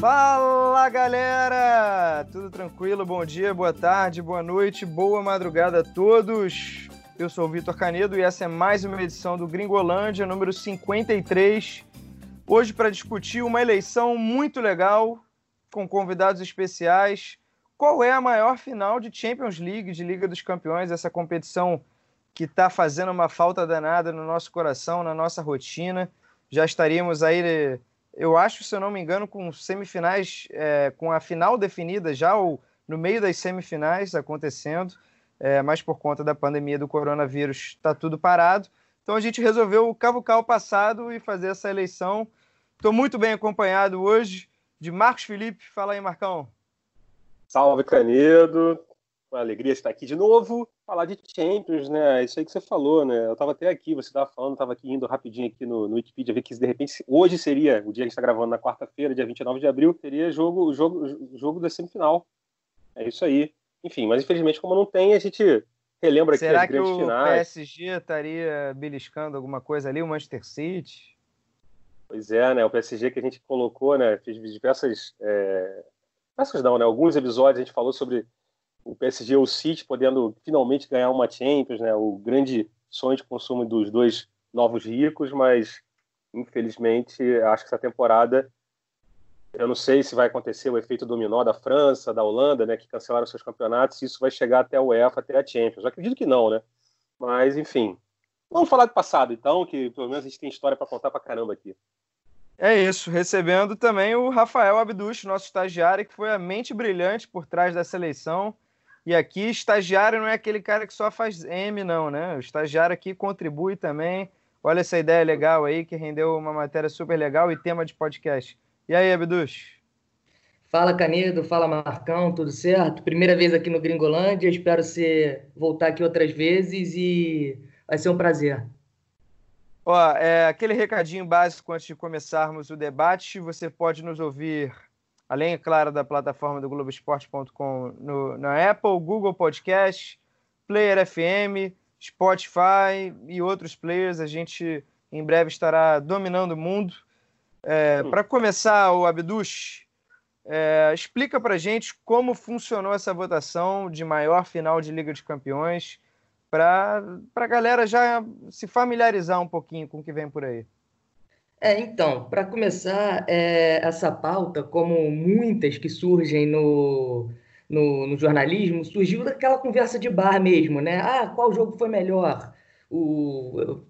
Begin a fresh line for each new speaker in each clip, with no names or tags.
Fala galera! Tudo tranquilo? Bom dia, boa tarde, boa noite, boa madrugada a todos. Eu sou o Vitor Canedo e essa é mais uma edição do Gringolândia, número 53. Hoje para discutir uma eleição muito legal, com convidados especiais. Qual é a maior final de Champions League, de Liga dos Campeões, essa competição que está fazendo uma falta danada no nosso coração, na nossa rotina. Já estaríamos aí eu acho, se eu não me engano, com semifinais, é, com a final definida já, ou no meio das semifinais acontecendo, é, mas por conta da pandemia do coronavírus está tudo parado. Então a gente resolveu cavucar o passado e fazer essa eleição. Estou muito bem acompanhado hoje de Marcos Felipe. Fala aí, Marcão.
Salve, Canedo. Uma alegria estar aqui de novo falar de Champions, né? Isso aí que você falou, né? Eu estava até aqui, você estava falando, estava aqui indo rapidinho aqui no, no Wikipedia, ver que de repente hoje seria, o dia que a gente está gravando na quarta-feira, dia 29 de abril, seria jogo, jogo, jogo da semifinal. É isso aí. Enfim, mas infelizmente, como não tem, a gente relembra
Será
aqui as grandes finais.
Será que o PSG estaria beliscando alguma coisa ali, o Manchester City?
Pois é, né? O PSG que a gente colocou, né? Fez diversas. É... Diversas não, né? Alguns episódios a gente falou sobre o PSG ou o City podendo finalmente ganhar uma Champions, né? O grande sonho de consumo dos dois novos ricos, mas infelizmente acho que essa temporada eu não sei se vai acontecer o efeito dominó da França, da Holanda, né, que cancelaram seus campeonatos, se isso vai chegar até o UEFA, até a Champions. Eu acredito que não, né? Mas enfim, vamos falar do passado então, que pelo menos a gente tem história para contar para caramba aqui.
É isso, recebendo também o Rafael Abduch, nosso estagiário, que foi a mente brilhante por trás da seleção e aqui, estagiário não é aquele cara que só faz M, não, né? O estagiário aqui contribui também. Olha essa ideia legal aí, que rendeu uma matéria super legal e tema de podcast. E aí, Abduz?
Fala, Canedo. Fala, Marcão. Tudo certo? Primeira vez aqui no Gringolândia. Espero você voltar aqui outras vezes e vai ser um prazer.
Ó, é, aquele recadinho básico antes de começarmos o debate. Você pode nos ouvir além, é claro, da plataforma do Globoesporte.com na Apple, Google Podcast, Player FM, Spotify e outros players. A gente em breve estará dominando o mundo. É, Para começar, o Abdush, é, explica para gente como funcionou essa votação de maior final de Liga de Campeões, para a galera já se familiarizar um pouquinho com o que vem por aí.
É, então, para começar, é, essa pauta, como muitas que surgem no, no, no, jornalismo, surgiu daquela conversa de bar mesmo, né? Ah, qual jogo foi melhor? O,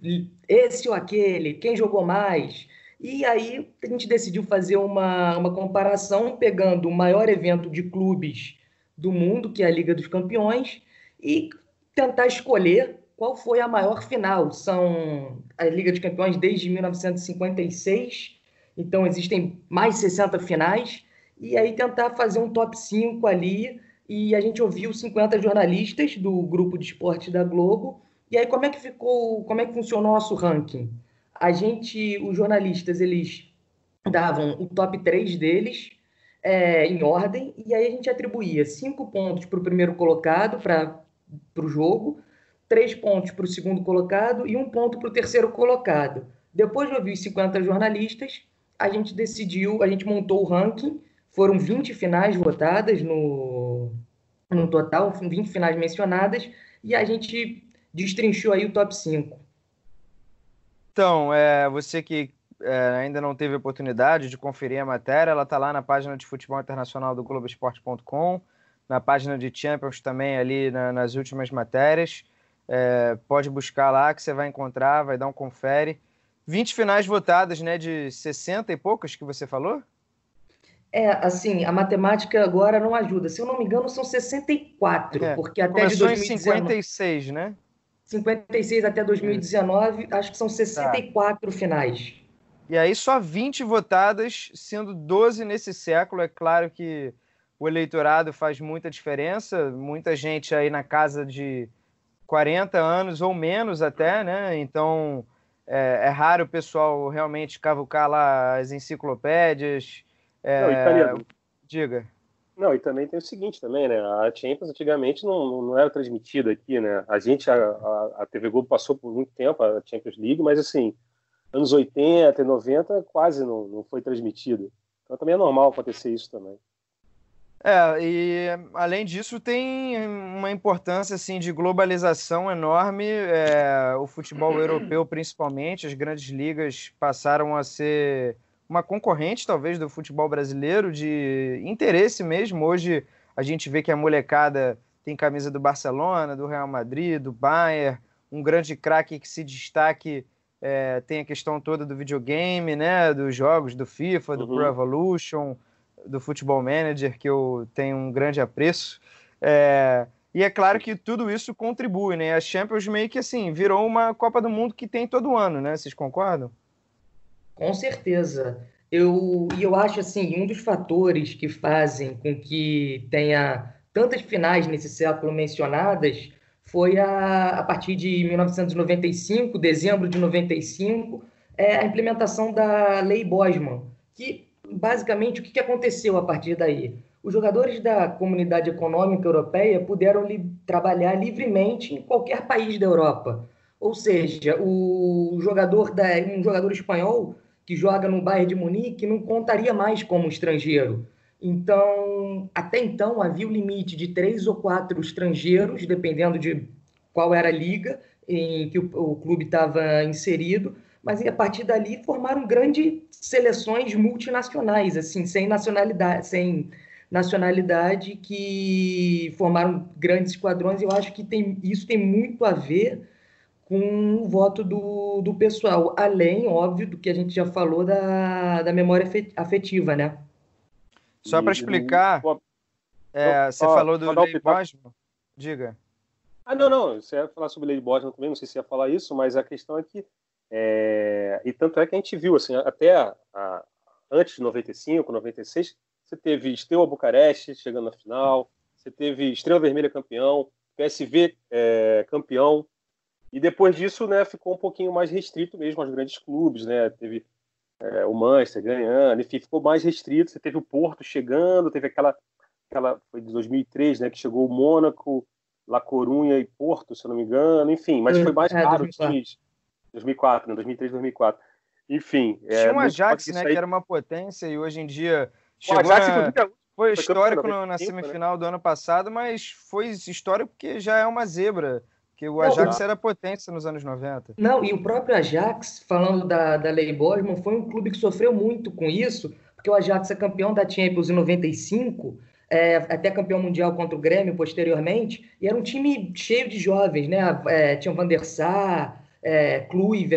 esse ou aquele? Quem jogou mais? E aí a gente decidiu fazer uma, uma comparação pegando o maior evento de clubes do mundo, que é a Liga dos Campeões, e tentar escolher qual foi a maior final? São a Liga de Campeões desde 1956, então existem mais de 60 finais, e aí tentar fazer um top 5 ali, e a gente ouviu 50 jornalistas do grupo de esporte da Globo, e aí como é que ficou, como é que funcionou o nosso ranking? A gente, os jornalistas, eles davam o top 3 deles, é, em ordem, e aí a gente atribuía cinco pontos para o primeiro colocado para o jogo, três pontos para o segundo colocado e um ponto para o terceiro colocado. Depois de ouvir os 50 jornalistas, a gente decidiu, a gente montou o ranking, foram 20 finais votadas no, no total, 20 finais mencionadas, e a gente destrinchou aí o top 5.
Então, é, você que é, ainda não teve oportunidade de conferir a matéria, ela está lá na página de futebol internacional do Globoesporte.com, na página de Champions também ali na, nas últimas matérias. É, pode buscar lá que você vai encontrar, vai dar um confere. 20 finais votadas, né? De 60 e poucas que você falou?
É, assim, a matemática agora não ajuda. Se eu não me engano, são 64, é, porque até de 2019...
em 56, né?
56 até 2019, é. acho que são 64 tá. finais.
E aí só 20 votadas, sendo 12 nesse século. É claro que o eleitorado faz muita diferença. Muita gente aí na casa de 40 anos ou menos até, né? Então é, é raro o pessoal realmente cavucar lá as enciclopédias. É... Não,
italiano.
Diga.
Não, e também tem o seguinte também, né? A Champions antigamente não, não era transmitida aqui, né? A gente, a, a, a TV Globo passou por muito tempo a Champions League, mas assim, anos 80 e 90 quase não, não foi transmitido. Então também é normal acontecer isso também.
É, e além disso tem uma importância assim de globalização enorme. É, o futebol europeu, principalmente, as grandes ligas passaram a ser uma concorrente, talvez, do futebol brasileiro, de interesse mesmo. Hoje a gente vê que a molecada tem camisa do Barcelona, do Real Madrid, do Bayern, um grande craque que se destaque. É, tem a questão toda do videogame, né? Dos jogos do FIFA, do uhum. Pro Evolution do Futebol Manager, que eu tenho um grande apreço. É, e é claro que tudo isso contribui, né? A Champions meio que assim virou uma Copa do Mundo que tem todo ano, né? Vocês concordam?
Com certeza. Eu, eu acho assim, um dos fatores que fazem com que tenha tantas finais nesse século mencionadas foi a, a partir de 1995, dezembro de 95, é, a implementação da Lei Bosman, que basicamente, o que aconteceu a partir daí? Os jogadores da Comunidade Econômica Europeia puderam li trabalhar livremente em qualquer país da Europa. Ou seja, o jogador da, um jogador espanhol que joga no Bayern de Munique não contaria mais como estrangeiro. Então, até então havia o limite de três ou quatro estrangeiros, dependendo de qual era a liga em que o, o clube estava inserido, mas a partir dali formaram grandes seleções multinacionais, assim, sem nacionalidade, sem nacionalidade que formaram grandes esquadrões. Eu acho que tem, isso tem muito a ver com o voto do, do pessoal, além, óbvio, do que a gente já falou da, da memória afetiva, né?
Só para explicar, é, você falou do Lei Bosman? Diga.
Ah, não, não, você ia falar sobre Lei Bosman também, não sei se ia falar isso, mas a questão é que é, e tanto é que a gente viu, assim, até a, a, antes de 95, 96, você teve Steaua Bucareste chegando na final, você teve Estrela Vermelha campeão, PSV é, campeão, e depois disso, né, ficou um pouquinho mais restrito mesmo aos grandes clubes, né, teve é, o Manchester ganhando, enfim, ficou mais restrito, você teve o Porto chegando, teve aquela, aquela foi de 2003, né, que chegou o Mônaco, La Corunha e Porto, se eu não me engano, enfim, mas foi mais é, os times 2004, né? 2003, 2004. Enfim.
É Tinha um Ajax, né, aí... que era uma potência e hoje em dia chegou na... foi, foi histórico no, na né? semifinal né? do ano passado, mas foi histórico porque já é uma zebra. Que o Ajax não, era potência nos anos 90.
Não, e o próprio Ajax, falando da, da Lei Bosman, foi um clube que sofreu muito com isso, porque o Ajax é campeão da Champions em 95, é, até campeão mundial contra o Grêmio posteriormente, e era um time cheio de jovens, né? É, tinha o Van der Sar, é,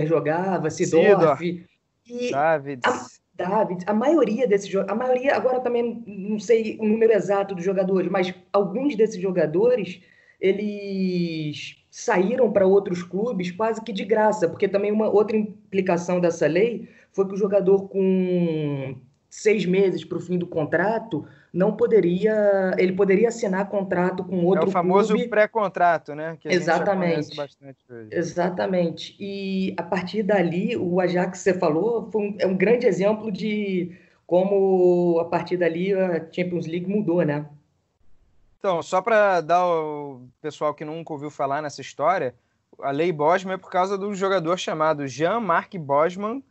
jogava, Sidorf.
E Davids.
A, Davids, a maioria desses jogadores, a maioria, agora também não sei o número exato dos jogadores, mas alguns desses jogadores, eles saíram para outros clubes quase que de graça, porque também uma outra implicação dessa lei foi que o jogador com seis meses para o fim do contrato não poderia, ele poderia assinar contrato com outro. É o
famoso pré-contrato, né?
Que Exatamente. Exatamente. E a partir dali, o Ajax você falou, foi um, é um grande exemplo de como a partir dali a Champions League mudou, né?
Então, só para dar o pessoal que nunca ouviu falar nessa história, a lei Bosman é por causa do jogador chamado Jean-Marc Bosman,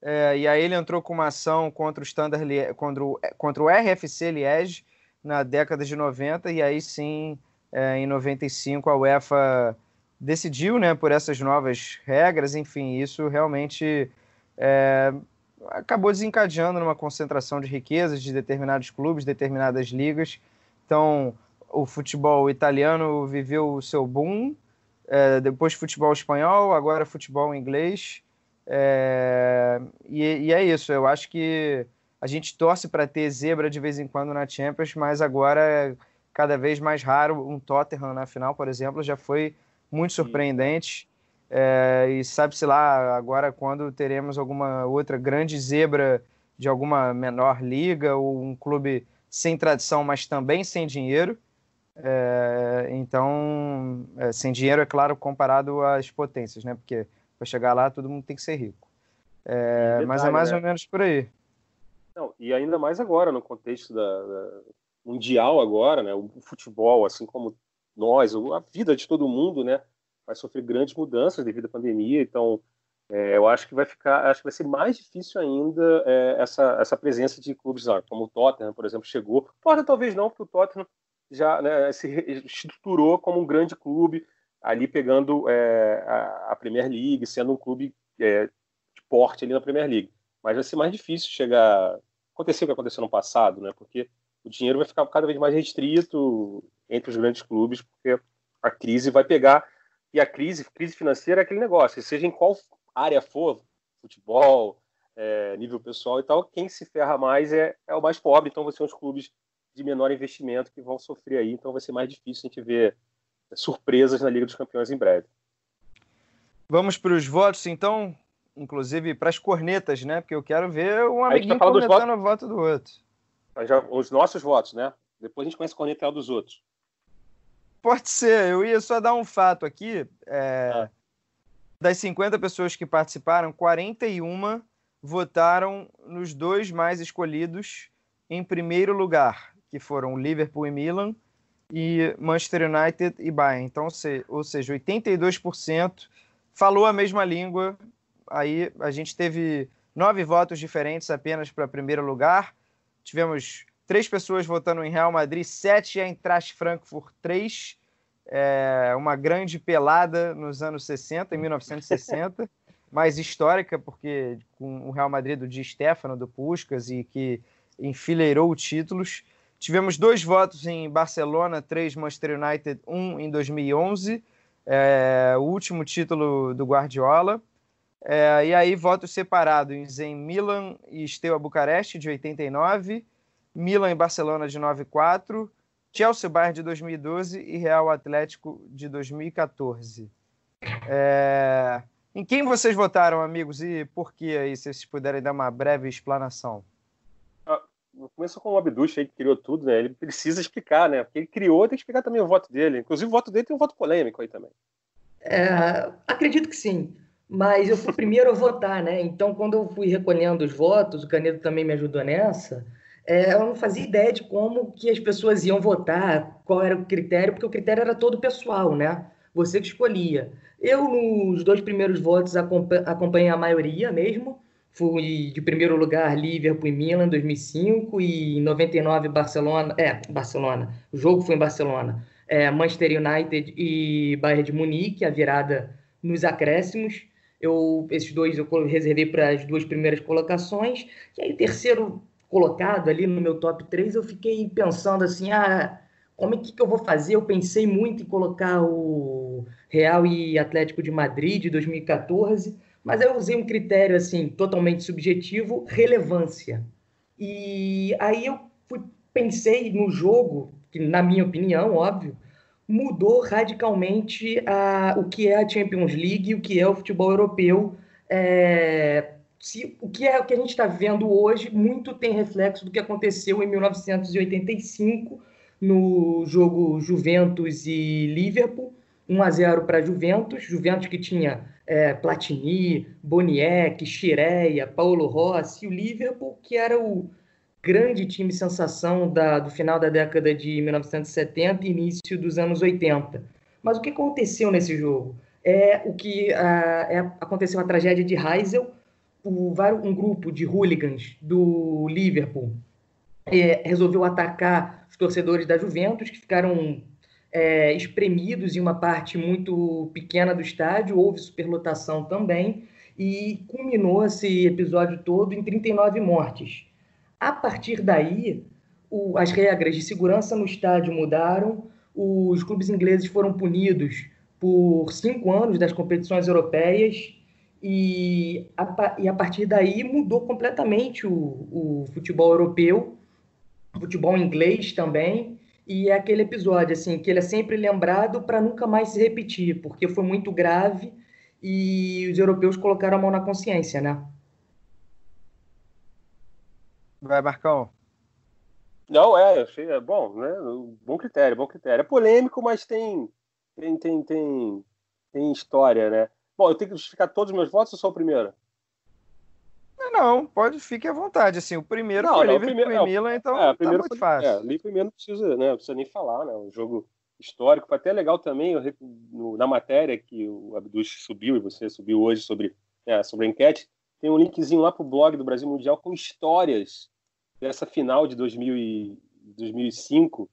é, e aí ele entrou com uma ação contra o Standard contra o, contra o RFC Liège na década de 90 e aí sim é, em 95 a UEFA decidiu né por essas novas regras enfim isso realmente é, acabou desencadeando numa concentração de riquezas de determinados clubes determinadas ligas. Então o futebol italiano viveu o seu boom é, depois futebol espanhol agora futebol inglês é, e, e, é isso, eu acho que a gente torce para ter zebra de vez em quando na Champions, mas agora é cada vez mais raro. Um Tottenham na final, por exemplo, já foi muito surpreendente. É, e sabe-se lá agora quando teremos alguma outra grande zebra de alguma menor liga ou um clube sem tradição, mas também sem dinheiro. É, então, é, sem dinheiro, é claro, comparado às potências, né? Porque para chegar lá, todo mundo tem que ser rico. É, detalhe, mas é mais né? ou menos por aí.
Não, e ainda mais agora, no contexto da, da, mundial agora, né? O futebol, assim como nós, a vida de todo mundo, né? Vai sofrer grandes mudanças devido à pandemia. Então, é, eu acho que vai ficar, acho que vai ser mais difícil ainda é, essa, essa presença de clubes lá, como o Tottenham, por exemplo, chegou. Tottenham talvez não, porque o Tottenham já né, se estruturou como um grande clube, ali pegando é, a, a, Premier League, sendo um clube é, de porte ali na Premier League. Mas vai ser mais difícil chegar. Aconteceu o que aconteceu no passado, né? Porque o dinheiro vai ficar cada vez mais restrito entre os grandes clubes, porque a crise vai pegar. E a crise, crise financeira é aquele negócio, seja em qual área for, futebol, é, nível pessoal e tal, quem se ferra mais é, é o mais pobre, então vão ser os clubes de menor investimento que vão sofrer aí, então vai ser mais difícil a gente ver surpresas na Liga dos Campeões em breve.
Vamos para os votos, então, inclusive para as cornetas, né? Porque eu quero ver um amiguinho
cornetando
o voto do outro.
Já, os nossos votos, né? Depois a gente começa a cornetar dos outros.
Pode ser, eu ia só dar um fato aqui. É, ah. Das 50 pessoas que participaram, 41 votaram nos dois mais escolhidos em primeiro lugar, que foram Liverpool e Milan, e Manchester United e Bayern. Então, ou seja, 82% falou a mesma língua. Aí a gente teve nove votos diferentes apenas para primeiro lugar. Tivemos três pessoas votando em Real Madrid, sete em Eintracht Frankfurt, três é, uma grande pelada nos anos 60, em 1960, mais histórica, porque com o Real Madrid do Di Stefano, do Puskas, e que enfileirou títulos. Tivemos dois votos em Barcelona, três Manchester United, um em 2011, é, o último título do Guardiola. É, e aí, votos separados em Milan e Steaua Bucareste, de 89, Milan e Barcelona, de 94, Chelsea Bayern de 2012 e Real Atlético de 2014. É... Em quem vocês votaram, amigos, e por que aí, se vocês puderem dar uma breve explanação?
Começa com o Abduch aí, que criou tudo, né? Ele precisa explicar, né? Porque ele criou, tem que explicar também o voto dele. Inclusive, o voto dele tem um voto polêmico aí também.
É, acredito que sim. Mas eu fui primeiro a votar, né? Então, quando eu fui recolhendo os votos, o Canedo também me ajudou nessa é, eu não fazia ideia de como que as pessoas iam votar, qual era o critério, porque o critério era todo pessoal, né? Você que escolhia. Eu, nos dois primeiros votos, acompanhei a maioria mesmo. Fui de primeiro lugar Liverpool e Milan em 2005 e em 99 Barcelona. É, Barcelona. O jogo foi em Barcelona. É, Manchester United e Bayern de Munique, a virada nos acréscimos. Eu, esses dois eu reservei para as duas primeiras colocações. E aí, terceiro colocado ali no meu top 3, eu fiquei pensando assim, ah, como é que, que eu vou fazer? Eu pensei muito em colocar o Real e Atlético de Madrid de 2014, mas eu usei um critério assim totalmente subjetivo, relevância. E aí eu fui, pensei no jogo, que na minha opinião, óbvio, mudou radicalmente a, o que é a Champions League e o que é o futebol europeu é, se o que é o que a gente está vendo hoje muito tem reflexo do que aconteceu em 1985 no jogo Juventus e Liverpool, 1 a 0 para Juventus, Juventus que tinha é, Platini, Boniek, Chireia, Paulo Rossi, e o Liverpool que era o grande time sensação da, do final da década de 1970 e início dos anos 80. Mas o que aconteceu nesse jogo? É o que é, aconteceu a tragédia de Heysel, o, um grupo de hooligans do Liverpool é, resolveu atacar os torcedores da Juventus, que ficaram é, espremidos em uma parte muito pequena do estádio, houve superlotação também, e culminou esse episódio todo em 39 mortes. A partir daí, o, as regras de segurança no estádio mudaram, os clubes ingleses foram punidos por cinco anos das competições europeias e a, e a partir daí mudou completamente o, o futebol europeu, o futebol inglês também, e é aquele episódio assim que ele é sempre lembrado para nunca mais se repetir, porque foi muito grave e os europeus colocaram a mão na consciência, né?
Vai, Marcão.
Não, é, achei, é bom, né? Bom critério, bom critério. É polêmico, mas tem, tem, tem, tem, tem história, né? Bom, eu tenho que justificar todos os meus votos ou só o primeiro?
Não, pode, fique à vontade. Assim, o primeiro não, foi não, Liverpool primeiro, e Milan, então é, tá muito foi, fácil. É,
Liverpool primeiro não precisa, né, não precisa nem falar, né? Um jogo histórico. Foi até legal também eu, no, na matéria que o Abdus subiu e você subiu hoje sobre, é, sobre a enquete. Tem um linkzinho lá pro blog do Brasil Mundial com histórias dessa final de 2000 e, 2005.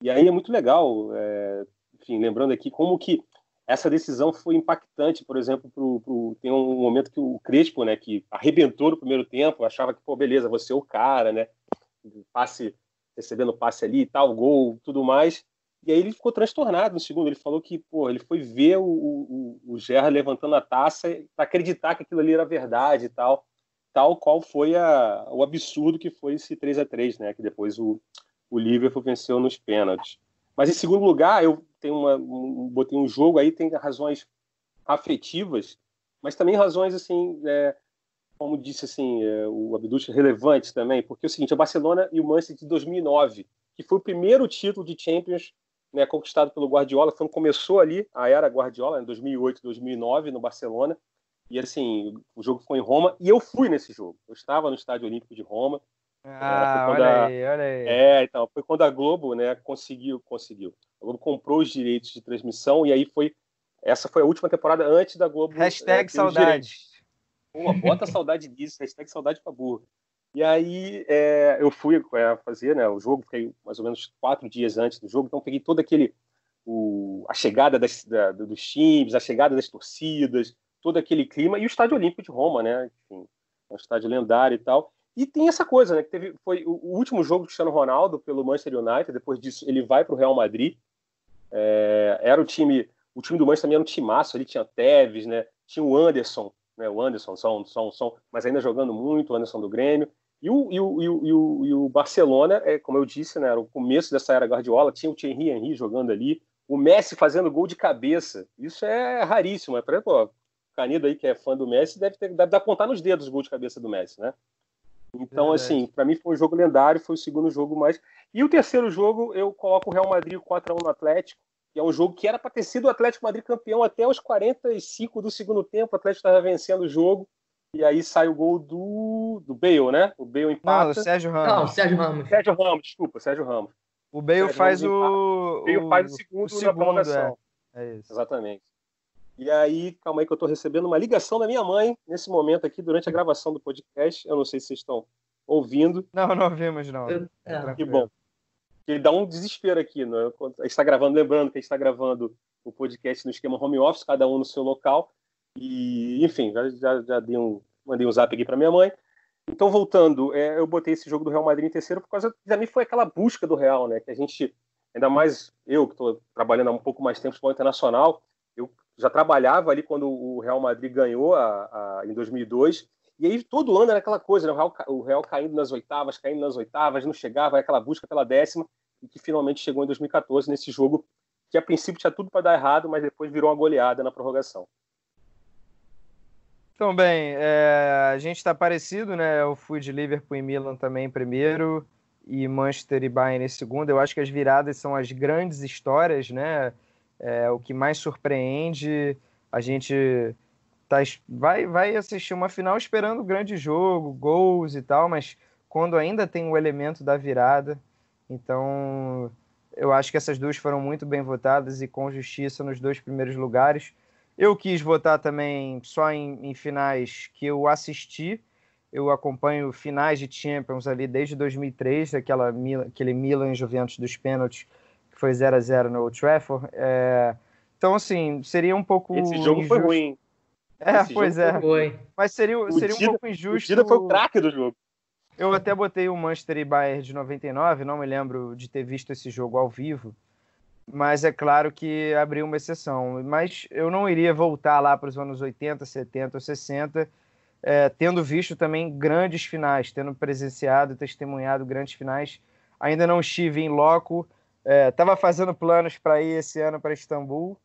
E aí é muito legal, é, enfim, lembrando aqui como que essa decisão foi impactante, por exemplo, pro, pro, tem um momento que o Crespo, né, que arrebentou no primeiro tempo, achava que, pô, beleza, você é o cara, né, passe, recebendo passe ali tal, gol, tudo mais, e aí ele ficou transtornado no segundo, ele falou que, pô, ele foi ver o, o, o Gerra levantando a taça para acreditar que aquilo ali era verdade e tal, tal qual foi a, o absurdo que foi esse 3 a 3 né, que depois o, o Liverpool venceu nos pênaltis. Mas em segundo lugar, eu tenho uma, um, botei um jogo aí, tem razões afetivas, mas também razões assim, é, como disse assim, é, o Abdus, relevantes também, porque é o seguinte, a Barcelona e o Manchester de 2009, que foi o primeiro título de Champions né, conquistado pelo Guardiola, foi começou ali a era Guardiola, em 2008, 2009, no Barcelona, e assim, o jogo foi em Roma, e eu fui nesse jogo, eu estava no Estádio Olímpico de Roma,
ah, olha a... aí, olha aí.
É, então, foi quando a Globo, né, conseguiu, conseguiu. A Globo comprou os direitos de transmissão e aí foi, essa foi a última temporada antes da Globo.
Hashtag é, saudade.
Pô, bota saudade disso, hashtag saudade pra burro. E aí é, eu fui é, fazer né, o jogo, fiquei mais ou menos quatro dias antes do jogo, então peguei todo aquele, o, a chegada das, da, dos times, a chegada das torcidas, todo aquele clima, e o Estádio Olímpico de Roma, né, enfim, é um estádio lendário e tal. E tem essa coisa, né? Que teve, foi o, último jogo do Cristiano Ronaldo pelo Manchester United. Depois disso, ele vai para o Real Madrid. É, era o time, o time do Manchester também era um timaço. Ali tinha Tevez, né? Tinha o Anderson, né? O Anderson, são, são, são, mas ainda jogando muito, o Anderson do Grêmio. E o, e o, e o, e o, Barcelona, é, como eu disse, né, era o começo dessa era Guardiola, tinha o Thierry Henry jogando ali, o Messi fazendo gol de cabeça. Isso é raríssimo. É pra, pô, o Canido aí, que é fã do Messi, deve, ter, deve dar contar nos dedos o gol de cabeça do Messi, né? Então, assim, para mim foi um jogo lendário, foi o segundo jogo mais. E o terceiro jogo, eu coloco o Real Madrid 4x1 no Atlético, que é um jogo que era para ter sido o Atlético Madrid campeão até os 45 do segundo tempo. O Atlético estava vencendo o jogo. E aí sai o gol do, do Bale, né? O Bale empata. Não, o
Sérgio Ramos.
Não, Sérgio Ramos.
Sérgio Ramos, desculpa, Sérgio Ramos.
O Bale faz o... o.
Bale faz o segundo, o segundo na prorrogação.
É. é isso.
Exatamente. E aí, calma aí que eu estou recebendo uma ligação da minha mãe nesse momento aqui, durante a gravação do podcast. Eu não sei se vocês estão ouvindo.
Não, não ouvimos, não.
É. Que bom. Ele dá um desespero aqui. Né? A gente está gravando, lembrando que a gente está gravando o podcast no esquema home office, cada um no seu local. E, enfim, já, já, já dei um, mandei um zap aqui para minha mãe. Então, voltando, é, eu botei esse jogo do Real Madrid em terceiro por causa, para mim, foi aquela busca do Real, né? Que a gente, ainda mais eu, que estou trabalhando há um pouco mais tempo no futebol internacional, já trabalhava ali quando o Real Madrid ganhou a, a, em 2002. E aí todo ano era aquela coisa, né? o, Real, o Real caindo nas oitavas, caindo nas oitavas, não chegava, aquela busca pela décima, e que finalmente chegou em 2014 nesse jogo que a princípio tinha tudo para dar errado, mas depois virou uma goleada na prorrogação.
Então, bem, é, a gente está parecido, né? Eu fui de Liverpool e Milan também primeiro, e Manchester e Bayern em segundo. Eu acho que as viradas são as grandes histórias, né? É, o que mais surpreende. A gente tá, vai, vai assistir uma final esperando grande jogo, gols e tal, mas quando ainda tem o elemento da virada. Então, eu acho que essas duas foram muito bem votadas e com justiça nos dois primeiros lugares. Eu quis votar também só em, em finais que eu assisti. Eu acompanho finais de Champions ali desde 2003, aquela, aquele Milan Juventus dos pênaltis foi 0 a 0 no Old Trafford. É... Então, assim, seria um pouco.
Esse jogo injusto. foi ruim.
É, Esse pois é. Foi. Mas seria, seria um pouco injusto. O
Dida foi o craque do jogo.
Eu até botei o Manchester e Bayern de 99, não me lembro de ter visto esse jogo ao vivo. Mas é claro que abriu uma exceção. Mas eu não iria voltar lá para os anos 80, 70 ou 60, é, tendo visto também grandes finais, tendo presenciado, testemunhado grandes finais. Ainda não estive em loco, Estava é, fazendo planos para ir esse ano para Istambul.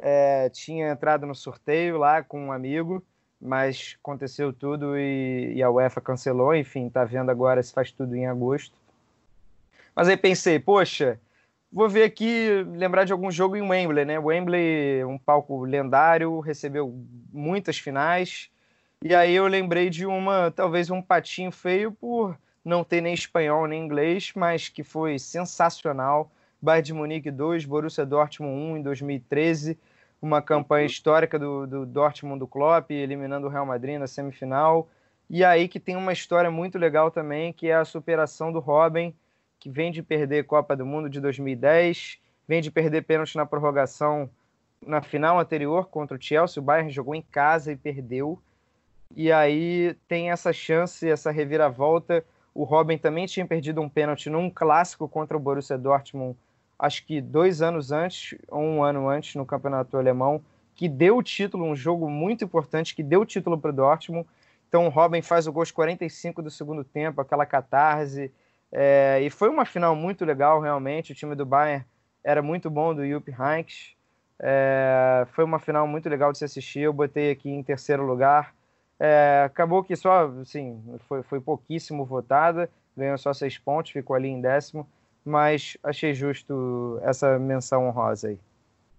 É, tinha entrado no sorteio lá com um amigo, mas aconteceu tudo e, e a UEFA cancelou. Enfim, tá vendo agora se faz tudo em agosto. Mas aí pensei, poxa, vou ver aqui, lembrar de algum jogo em Wembley, né? Wembley, um palco lendário, recebeu muitas finais E aí eu lembrei de uma, talvez um patinho feio por não ter nem espanhol nem inglês, mas que foi sensacional. Bayern de Munique 2, Borussia Dortmund 1 em 2013, uma campanha histórica do, do Dortmund do Klopp, eliminando o Real Madrid na semifinal. E aí que tem uma história muito legal também, que é a superação do Robin, que vem de perder Copa do Mundo de 2010, vem de perder pênalti na prorrogação na final anterior contra o Chelsea, o Bayern jogou em casa e perdeu. E aí tem essa chance, essa reviravolta. O Robin também tinha perdido um pênalti num clássico contra o Borussia Dortmund, acho que dois anos antes, ou um ano antes, no campeonato alemão, que deu o título, um jogo muito importante, que deu o título para o Dortmund. Então o Robin faz o gol aos 45 do segundo tempo, aquela catarse. É, e foi uma final muito legal, realmente. O time do Bayern era muito bom, do Jupp Heynckes. É, foi uma final muito legal de se assistir. Eu botei aqui em terceiro lugar. É, acabou que só, assim, foi, foi pouquíssimo votada, ganhou só seis pontos, ficou ali em décimo, mas achei justo essa menção honrosa aí.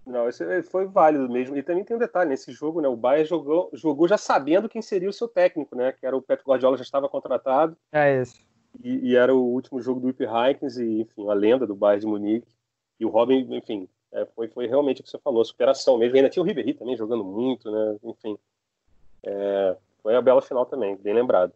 Não, esse foi válido mesmo. E também tem um detalhe, nesse jogo, né, o Bayern jogou, jogou já sabendo quem seria o seu técnico, né, que era o Pep Guardiola, já estava contratado.
É isso.
E, e era o último jogo do Ip Heikens e, enfim, a lenda do Bayern de Munique. E o Robin, enfim, é, foi, foi realmente o que você falou, superação mesmo. E ainda tinha o Ribéry também jogando muito, né? Enfim. É, foi a bela final também, bem lembrado.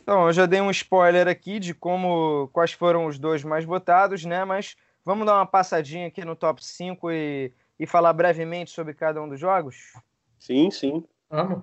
Então, eu já dei um spoiler aqui de como quais foram os dois mais votados, né? Mas vamos dar uma passadinha aqui no top 5 e, e falar brevemente sobre cada um dos jogos?
Sim, sim.
Vamos.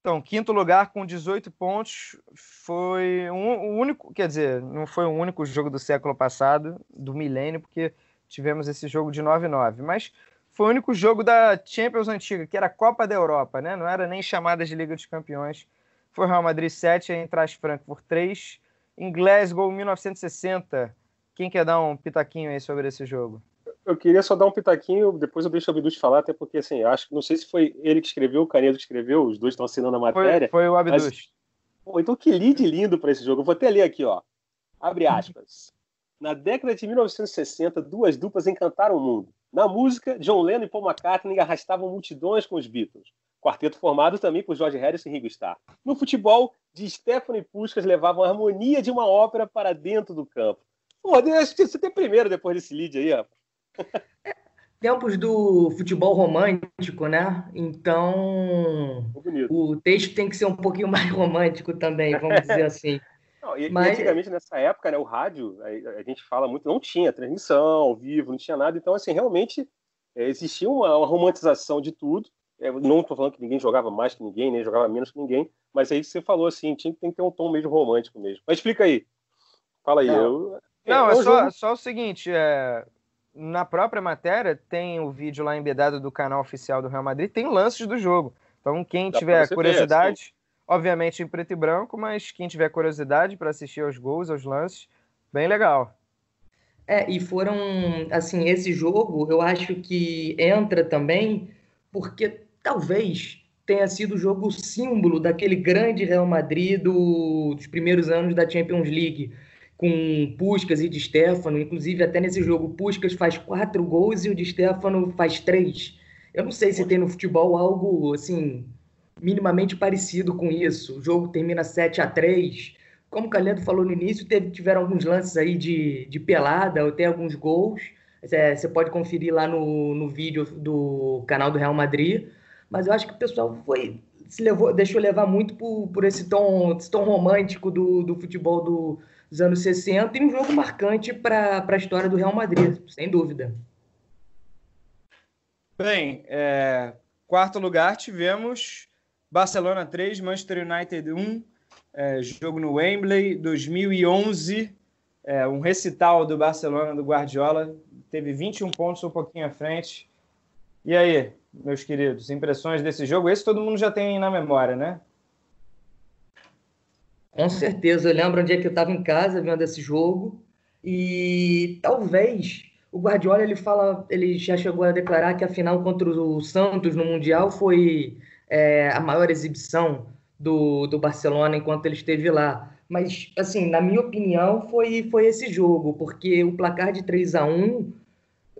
Então, quinto lugar com 18 pontos foi um, o único, quer dizer, não foi o único jogo do século passado, do milênio, porque tivemos esse jogo de 9-9, mas foi o único jogo da Champions antiga, que era a Copa da Europa, né? Não era nem chamada de Liga dos Campeões. Foi Real Madrid 7, Eintracht Frankfurt 3, em Glasgow 1960. Quem quer dar um pitaquinho aí sobre esse jogo?
Eu queria só dar um pitaquinho, depois eu deixo o Abduz falar, até porque, assim, acho que não sei se foi ele que escreveu, o Canedo que escreveu, os dois estão assinando a matéria.
Foi, foi o Abduz. Mas...
Pô, então que lead lindo para esse jogo. Eu vou até ler aqui, ó. Abre aspas. Na década de 1960, duas duplas encantaram o mundo. Na música, John Lennon e Paul McCartney arrastavam multidões com os Beatles. Quarteto formado também por George Harrison e Ringo Starr. No futebol, de Stephanie Puskas levavam a harmonia de uma ópera para dentro do campo. Pô, acho que você tem primeiro depois desse lead aí, ó.
Tempos do futebol romântico, né? Então, o texto tem que ser um pouquinho mais romântico também, vamos dizer assim.
Não, e, Mas... antigamente, nessa época, né, o rádio, a, a, gente fala muito, não tinha transmissão ao vivo, não tinha nada. Então, assim, realmente é, existia uma, uma, romantização de tudo. É, não estou falando que ninguém jogava mais que ninguém, nem jogava menos que ninguém, mas aí você falou assim, tinha, tem que ter um tom meio romântico mesmo. Mas explica aí. Fala aí.
Não,
eu,
não é, é só, só, o seguinte, é, na própria matéria tem o vídeo lá embedado do canal oficial do Real Madrid, tem lances do jogo. Então, quem Dá tiver curiosidade, ver, obviamente em preto e branco, mas quem tiver curiosidade para assistir aos gols, aos lances, bem legal.
É, e foram, assim, esse jogo eu acho que entra também porque talvez tenha sido o jogo símbolo daquele grande Real Madrid do, dos primeiros anos da Champions League, com Puskas e de Stefano, inclusive até nesse jogo Puskas faz quatro gols e o de Stefano faz três. Eu não sei se tem no futebol algo assim minimamente parecido com isso. O jogo termina 7 a 3 Como o Calendo falou no início, teve, tiveram alguns lances aí de, de pelada, ou tem alguns gols. É, você pode conferir lá no, no vídeo do canal do Real Madrid. Mas eu acho que o pessoal foi se levou, deixou levar muito por, por esse, tom, esse tom romântico do, do futebol do, dos anos 60 e um jogo marcante para a história do Real Madrid, sem dúvida.
Bem, é, quarto lugar tivemos Barcelona 3, Manchester United 1, é, jogo no Wembley, 2011, é, um recital do Barcelona do Guardiola, teve 21 pontos, um pouquinho à frente. E aí, meus queridos, impressões desse jogo? Esse todo mundo já tem na memória, né?
Com certeza, eu lembro onde é que eu estava em casa vendo esse jogo e talvez o Guardiola ele fala, ele já chegou a declarar que a final contra o Santos no Mundial foi é, a maior exibição do, do Barcelona enquanto ele esteve lá. Mas, assim, na minha opinião, foi, foi esse jogo, porque o placar de 3 a 1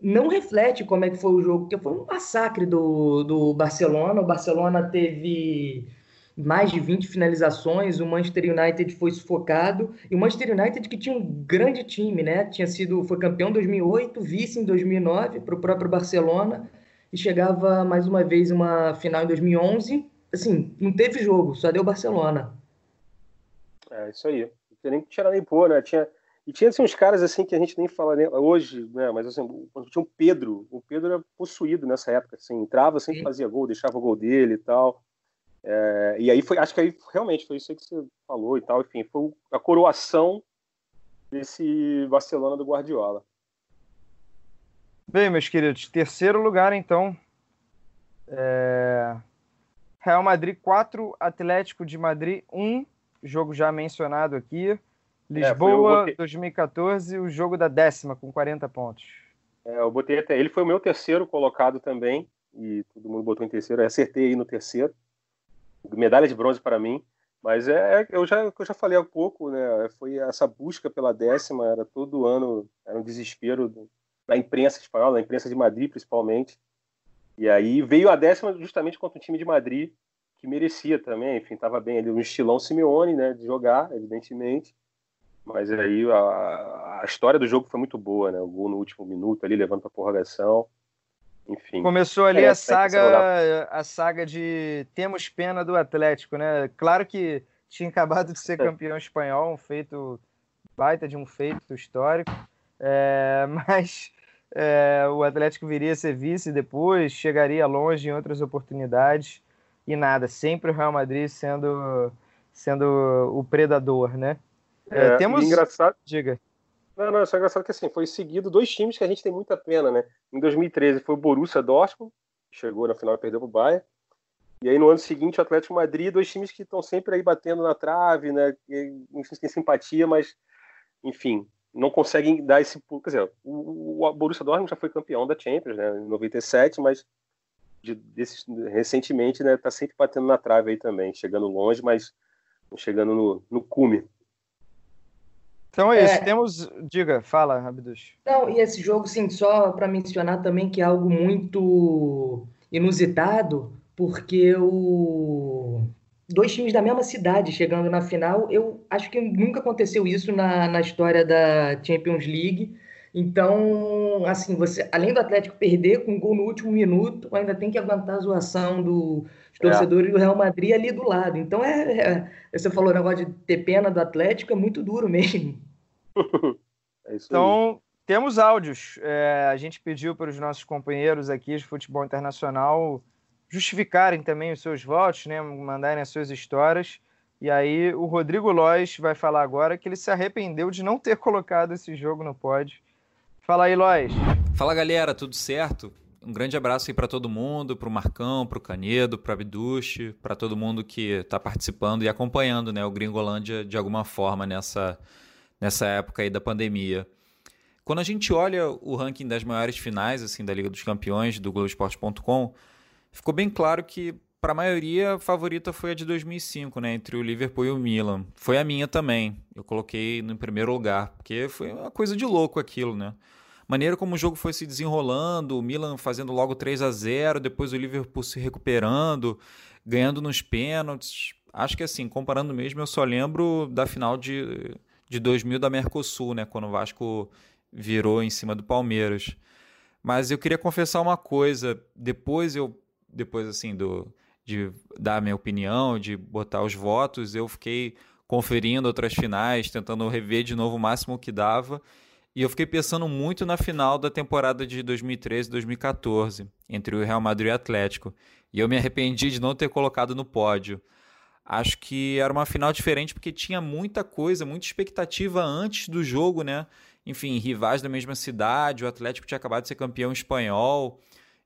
não reflete como é que foi o jogo, porque foi um massacre do, do Barcelona. O Barcelona teve mais de 20 finalizações, o Manchester United foi sufocado, e o Manchester United que tinha um grande time, né? Tinha sido, foi campeão em 2008, vice em 2009 para o próprio Barcelona, e chegava mais uma vez uma final em 2011. Assim, não teve jogo, só deu Barcelona.
É, isso aí. Não tinha nem que tirar nem pôr, né? Tinha, e tinha assim, uns caras assim que a gente nem fala nem, hoje, né? Mas assim, tinha um Pedro, o Pedro era possuído nessa época, assim, entrava, sempre Sim. fazia gol, deixava o gol dele e tal. É, e aí foi, acho que aí realmente foi isso que você falou e tal, enfim, foi a coroação desse Barcelona do Guardiola.
Bem, meus queridos, terceiro lugar então. É... Real Madrid 4, Atlético de Madrid 1, jogo já mencionado aqui. É, Lisboa é, 2014, o jogo da décima com 40 pontos.
É, eu botei até. Ele foi o meu terceiro colocado também, e todo mundo botou em terceiro. Eu acertei aí no terceiro medalha de bronze para mim. Mas é, é, eu já eu já falei há pouco, né? Foi essa busca pela décima, era todo ano, era um desespero da imprensa espanhola, da imprensa de Madrid principalmente. E aí veio a décima justamente contra o time de Madrid, que merecia também, enfim, estava bem ali, um estilão Simeone, né, de jogar, evidentemente. Mas aí a, a história do jogo foi muito boa, né? O gol no último minuto ali, levando para prorrogação. Enfim.
Começou ali é, a saga a saga de temos pena do Atlético, né? Claro que tinha acabado de ser é. campeão espanhol, um feito baita de um feito histórico, é, mas é, o Atlético viria a ser vice depois, chegaria longe em outras oportunidades e nada, sempre o Real Madrid sendo sendo o predador, né?
É, temos engraçado.
Diga.
Não, não, só engraçado que assim, foi seguido dois times que a gente tem muita pena, né? Em 2013 foi o Borussia Dortmund, que chegou na final e perdeu pro Bayern. E aí no ano seguinte o Atlético Madrid, dois times que estão sempre aí batendo na trave, né? Enfim, tem simpatia, mas enfim, não conseguem dar esse. Quer dizer, o, o Borussia Dortmund já foi campeão da Champions, né? Em 97, mas de, desses, recentemente, né? Tá sempre batendo na trave aí também, chegando longe, mas chegando no, no cume.
Então é isso, é... temos. Diga, fala, Abdus.
Não, e esse jogo, sim, só para mencionar também que é algo muito inusitado, porque o. Dois times da mesma cidade chegando na final, eu acho que nunca aconteceu isso na, na história da Champions League. Então, assim, você, além do Atlético perder com um gol no último minuto, ainda tem que aguentar a zoação dos é. torcedores é. do Real Madrid ali do lado. Então, é, é, você falou o negócio de ter pena do Atlético, é muito duro mesmo.
é então, temos áudios. É, a gente pediu para os nossos companheiros aqui de futebol internacional justificarem também os seus votos, né, mandarem as suas histórias. E aí o Rodrigo Lois vai falar agora que ele se arrependeu de não ter colocado esse jogo no pódio Fala aí, Lois.
Fala, galera, tudo certo? Um grande abraço aí para todo mundo, para o Marcão, para o Canedo, para o Abduche, para todo mundo que está participando e acompanhando né, o Gringolândia de alguma forma nessa, nessa época aí da pandemia. Quando a gente olha o ranking das maiores finais assim da Liga dos Campeões do Globoesporte.com, ficou bem claro que para a maioria a favorita foi a de 2005, né, entre o Liverpool e o Milan. Foi a minha também. Eu coloquei no primeiro lugar, porque foi uma coisa de louco aquilo, né? maneira como o jogo foi se desenrolando, o Milan fazendo logo 3 a 0 depois o Liverpool se recuperando, ganhando nos pênaltis. Acho que assim, comparando mesmo, eu só lembro da final de, de 2000 da Mercosul, né, quando o Vasco virou em cima do Palmeiras. Mas eu queria confessar uma coisa, depois eu depois assim do de dar minha opinião, de botar os votos, eu fiquei conferindo outras finais, tentando rever de novo o máximo que dava. E eu fiquei pensando muito na final da temporada de 2013 2014, entre o Real Madrid e o Atlético. E eu me arrependi de não ter colocado no pódio. Acho que era uma final diferente porque tinha muita coisa, muita expectativa antes do jogo, né? Enfim, rivais da mesma cidade, o Atlético tinha acabado de ser campeão espanhol,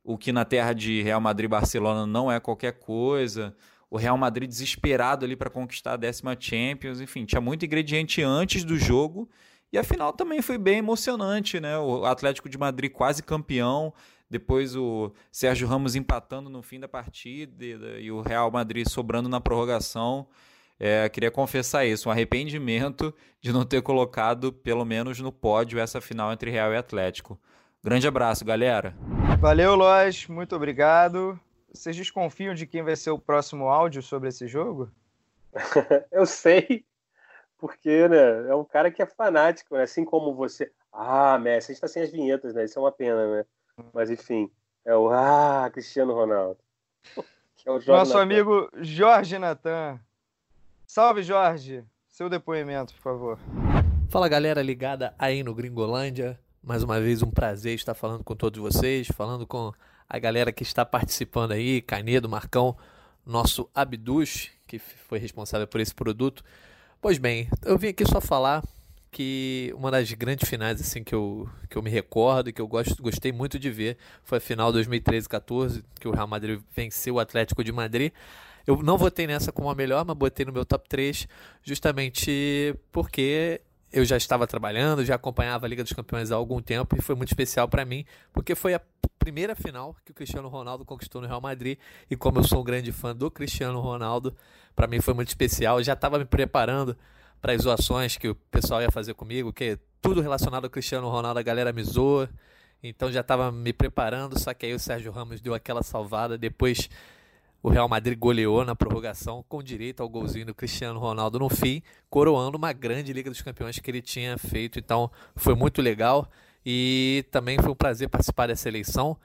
o que na terra de Real Madrid e Barcelona não é qualquer coisa. O Real Madrid desesperado ali para conquistar a décima Champions, enfim, tinha muito ingrediente antes do jogo e a final também foi bem emocionante, né? O Atlético de Madrid quase campeão, depois o Sérgio Ramos empatando no fim da partida e o Real Madrid sobrando na prorrogação. É, queria confessar isso, um arrependimento de não ter colocado, pelo menos no pódio, essa final entre Real e Atlético. Grande abraço, galera.
Valeu, Lois, muito obrigado. vocês desconfiam de quem vai ser o próximo áudio sobre esse jogo?
eu sei, porque né, é um cara que é fanático, né? assim como você. Ah, Messi, a gente está sem as vinhetas, né? Isso é uma pena, né? Mas enfim, é o Ah, Cristiano Ronaldo.
É Nosso Nathan. amigo Jorge Natan. Salve, Jorge. Seu depoimento, por favor.
Fala, galera ligada aí no Gringolândia. Mais uma vez, um prazer estar falando com todos vocês, falando com a galera que está participando aí, Canedo, Marcão, nosso Abdus, que foi responsável por esse produto. Pois bem, eu vim aqui só falar que uma das grandes finais assim que eu, que eu me recordo e que eu gosto, gostei muito de ver foi a final 2013-14, que o Real Madrid venceu o Atlético de Madrid. Eu não votei nessa como a melhor, mas botei no meu top 3 justamente porque eu já estava trabalhando, já acompanhava a Liga dos Campeões há algum tempo e foi muito especial para mim, porque foi a primeira final que o Cristiano Ronaldo conquistou no Real Madrid e como eu sou um grande fã do Cristiano Ronaldo, para mim foi muito especial. Eu já estava me preparando para as zoações que o pessoal ia fazer comigo, que tudo relacionado ao Cristiano Ronaldo a galera me zoa. Então já estava me preparando, só que aí o Sérgio Ramos deu aquela salvada, depois o Real Madrid goleou na prorrogação com direito ao golzinho do Cristiano Ronaldo no fim, coroando uma grande Liga dos Campeões que ele tinha feito. Então foi muito legal e também foi um prazer participar dessa eleição.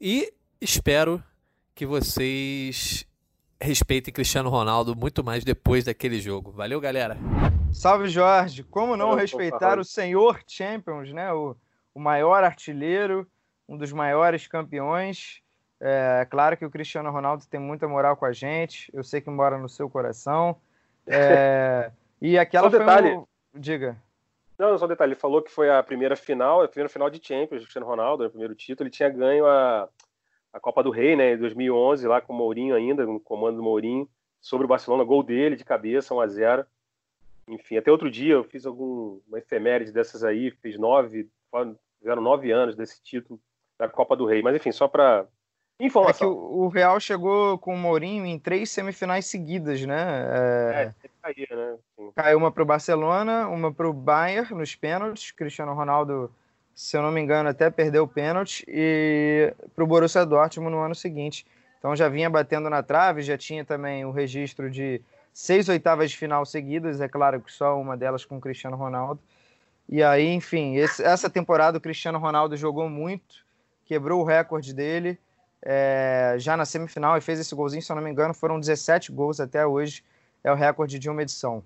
E espero que vocês respeitem Cristiano Ronaldo muito mais depois daquele jogo. Valeu, galera!
Salve, Jorge! Como não respeitar o senhor Champions, né? O, o maior artilheiro, um dos maiores campeões. É claro que o Cristiano Ronaldo tem muita moral com a gente. Eu sei que mora no seu coração. É, e aquela
só um detalhe.
Diga.
Não, só um detalhe. Ele falou que foi a primeira final, a primeira final de Champions, Cristiano Ronaldo, o primeiro título. Ele tinha ganho a, a Copa do Rei, né, em 2011, lá com o Mourinho ainda, no comando do Mourinho, sobre o Barcelona. Gol dele de cabeça, 1 a 0 Enfim, até outro dia eu fiz alguma efeméride dessas aí, fiz nove, fizeram nove anos desse título da Copa do Rei. Mas enfim, só para
Informação. É que o, Real chegou com o Mourinho em três semifinais seguidas, né?
É, é caía, né?
Sim. Caiu uma para o Barcelona, uma para o Bayern nos pênaltis. Cristiano Ronaldo, se eu não me engano, até perdeu o pênalti. E para o Borussia Dortmund no ano seguinte. Então já vinha batendo na trave, já tinha também o registro de seis oitavas de final seguidas. É claro que só uma delas com o Cristiano Ronaldo. E aí, enfim, esse, essa temporada o Cristiano Ronaldo jogou muito, quebrou o recorde dele é, já na semifinal e fez esse golzinho, se eu não me engano, foram 17 gols até hoje, é o recorde de uma edição.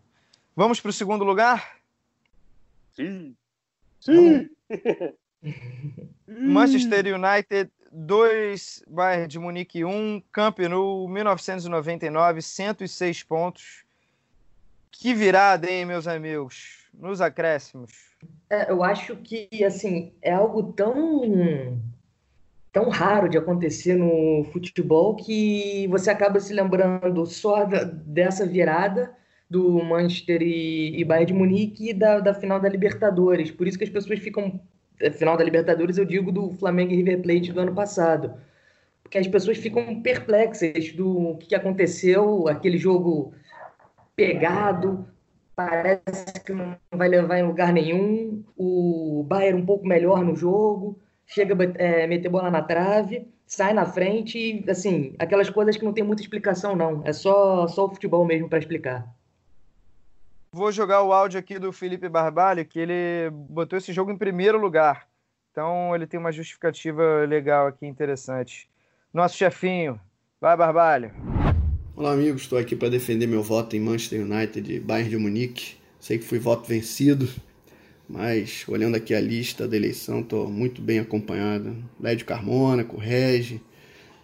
Vamos para o segundo lugar?
Sim! Sim!
Manchester United 2, Bayern de Munique 1, Camp Nou 1999, 106 pontos. Que virada, hein, meus amigos? Nos acréscimos.
É, eu acho que, assim, é algo tão tão raro de acontecer no futebol que você acaba se lembrando só da, dessa virada do Manchester e, e Bayern de Munique e da, da final da Libertadores. Por isso que as pessoas ficam. A final da Libertadores, eu digo do Flamengo e River Plate do ano passado. Porque as pessoas ficam perplexas do que aconteceu, aquele jogo pegado, parece que não vai levar em lugar nenhum. O Bayern um pouco melhor no jogo chega a é, meter bola na trave, sai na frente e, assim, aquelas coisas que não tem muita explicação, não. É só, só o futebol mesmo para explicar.
Vou jogar o áudio aqui do Felipe Barbalho, que ele botou esse jogo em primeiro lugar. Então ele tem uma justificativa legal aqui, interessante. Nosso chefinho, vai Barbalho.
Olá amigos, estou aqui para defender meu voto em Manchester United e Bayern de Munique. Sei que fui voto vencido, mas olhando aqui a lista da eleição, estou muito bem acompanhado. Lédio Carmona, Correge,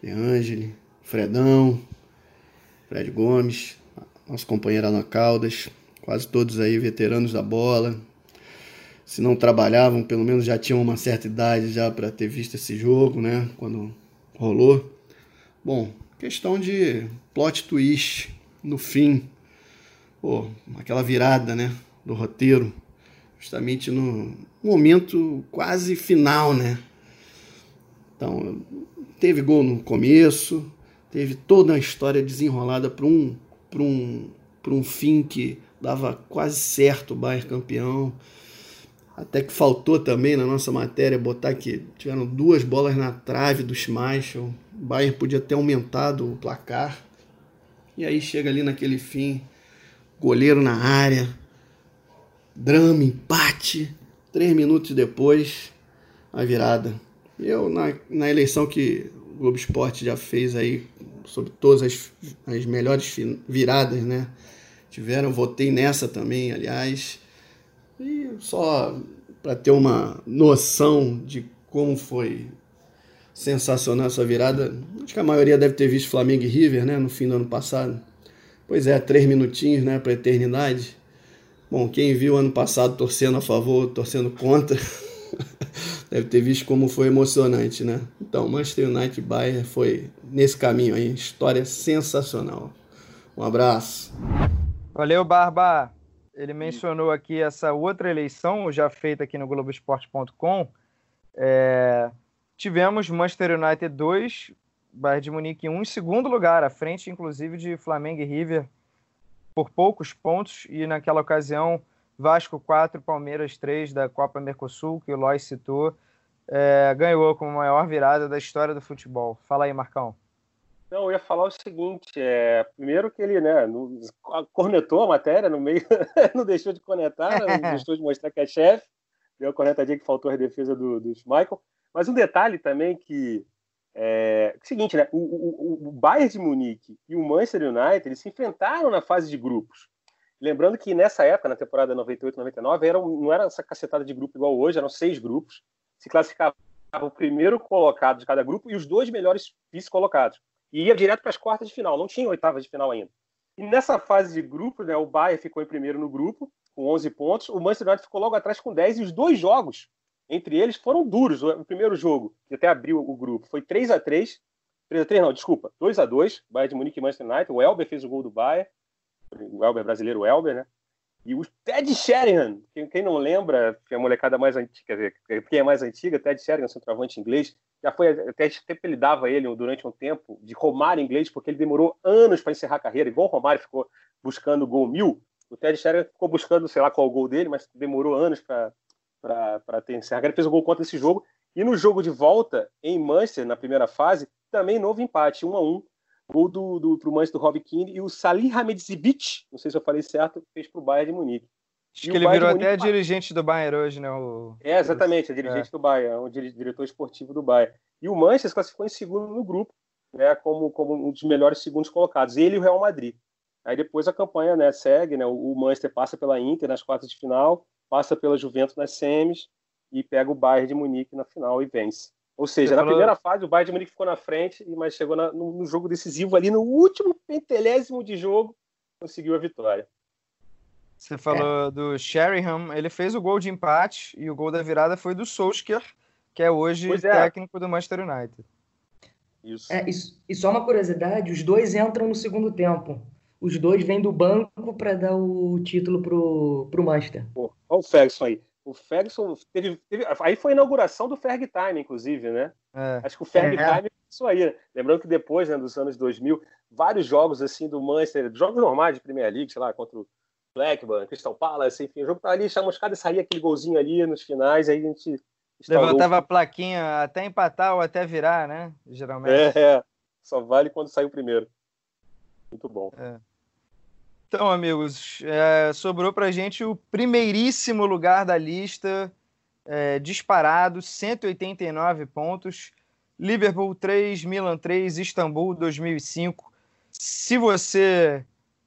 De Angeli, Fredão, Fred Gomes, nosso companheiro Alan Caldas, quase todos aí veteranos da bola. Se não trabalhavam, pelo menos já tinham uma certa idade já para ter visto esse jogo, né? Quando rolou. Bom, questão de plot twist no fim. Pô, aquela virada, né? Do roteiro justamente no momento quase final, né? Então, teve gol no começo, teve toda a história desenrolada para um, um, um fim que dava quase certo o Bayern campeão. Até que faltou também na nossa matéria botar que tiveram duas bolas na trave do Schmeichel. O Bayern podia ter aumentado o placar. E aí chega ali naquele fim, goleiro na área, drama, empate. Três minutos depois, a virada. Eu, na, na eleição que o Globo Esporte já fez aí sobre todas as, as melhores viradas, né? Tiveram, votei nessa também, aliás. E só para ter uma noção de como foi sensacional essa virada, acho que a maioria deve ter visto Flamengo e River, né, no fim do ano passado. Pois é, três minutinhos, né, para eternidade. Bom, quem viu ano passado torcendo a favor, torcendo contra, deve ter visto como foi emocionante, né? Então, Manchester United Bayern foi nesse caminho aí, história sensacional. Um abraço.
Valeu, Barba. Ele mencionou aqui essa outra eleição, já feita aqui no Globoesporte.com. É, tivemos Manchester United 2, Bayern de Munique 1 em segundo lugar, à frente, inclusive, de Flamengo e River por poucos pontos. E naquela ocasião, Vasco 4, Palmeiras 3 da Copa Mercosul, que o Lois citou, é, ganhou como a maior virada da história do futebol. Fala aí, Marcão.
Não, eu ia falar o seguinte, é, primeiro que ele, né, cornetou a matéria no meio, não deixou de cornetar, né, não deixou de mostrar que é chefe, deu a cornetadinha que faltou a defesa do, do Michael, mas um detalhe também que é, é o seguinte, né, o, o, o, Bayern de Munique e o Manchester United, eles se enfrentaram na fase de grupos, lembrando que nessa época, na temporada 98-99, era, não era essa cacetada de grupo igual hoje, eram seis grupos, se classificava o primeiro colocado de cada grupo e os dois melhores vice-colocados e ia direto para as quartas de final, não tinha oitavas de final ainda. E nessa fase de grupo, né, o Bayern ficou em primeiro no grupo, com 11 pontos, o Manchester United ficou logo atrás com 10, e os dois jogos entre eles foram duros. O primeiro jogo, que até abriu o grupo, foi 3 a 3 3 a 3 não, desculpa, 2 a 2 Bayern de Munique e Manchester United. O Elber fez o gol do Bayern, o Elber brasileiro, o Elber, né? E o Ted Sheringham, quem, não lembra, que é a molecada mais antiga, quer dizer, quem é mais antiga, Ted Sheringham, centroavante inglês, já foi, até ele dava ele durante um tempo de Romário inglês, porque ele demorou anos para encerrar a carreira, igual o Romário ficou buscando gol mil, o Ted Sheringham ficou buscando, sei lá qual o gol dele, mas demorou anos para ter encerrado. Ele fez o gol contra esse jogo, e no jogo de volta, em Manchester, na primeira fase, também novo empate, 1 a 1 Gol do, do, pro Manchester do Rob Keane e o Salih Hamedzibic, não sei se eu falei certo, fez pro Bayern de Munique.
Acho que ele virou até dirigente do Bayern hoje, né? O...
É, exatamente, é dirigente é. do Bayern, é o diretor esportivo do Bayern. E o Manchester classificou em segundo no grupo, né, como, como um dos melhores segundos colocados, ele e o Real Madrid. Aí depois a campanha né, segue, né, o Manchester passa pela Inter nas quartas de final, passa pela Juventus nas semis e pega o Bayern de Munique na final e vence. Ou seja, Você na falou... primeira fase o Bayern de Munique ficou na frente, mas chegou na, no, no, jogo decisivo ali, no último pentelésimo de jogo, conseguiu a vitória.
Você falou é. do Sheringham, ele fez o gol de empate e o gol da virada foi do Solskjaer, que é hoje é. técnico do Manchester United.
Isso. É, e só uma curiosidade, os dois entram no segundo tempo. Os dois vêm do banco para dar o título pro, pro Manchester.
Pô, olha o Ferguson aí. O Ferguson teve, teve, Aí foi a inauguração do Ferg Time, inclusive, né? É. Acho que o Ferg é. Time isso aí. Né? Lembrando que depois, né, dos anos 2000, vários jogos assim do Manchester, jogos normais de Premier League, sei lá, contra o Blackburn, Crystal Palace, enfim, o jogo tá ali chamuscado e saía aquele golzinho ali nos finais, aí a gente.
Levantava a plaquinha até empatar ou até virar, né? Geralmente.
É, é. só vale quando sai o primeiro. Muito bom.
É. Então, amigos, é, sobrou para gente o primeiríssimo lugar da lista, é, disparado, 189 pontos. Liverpool 3, Milan 3, Istambul 2005. Se você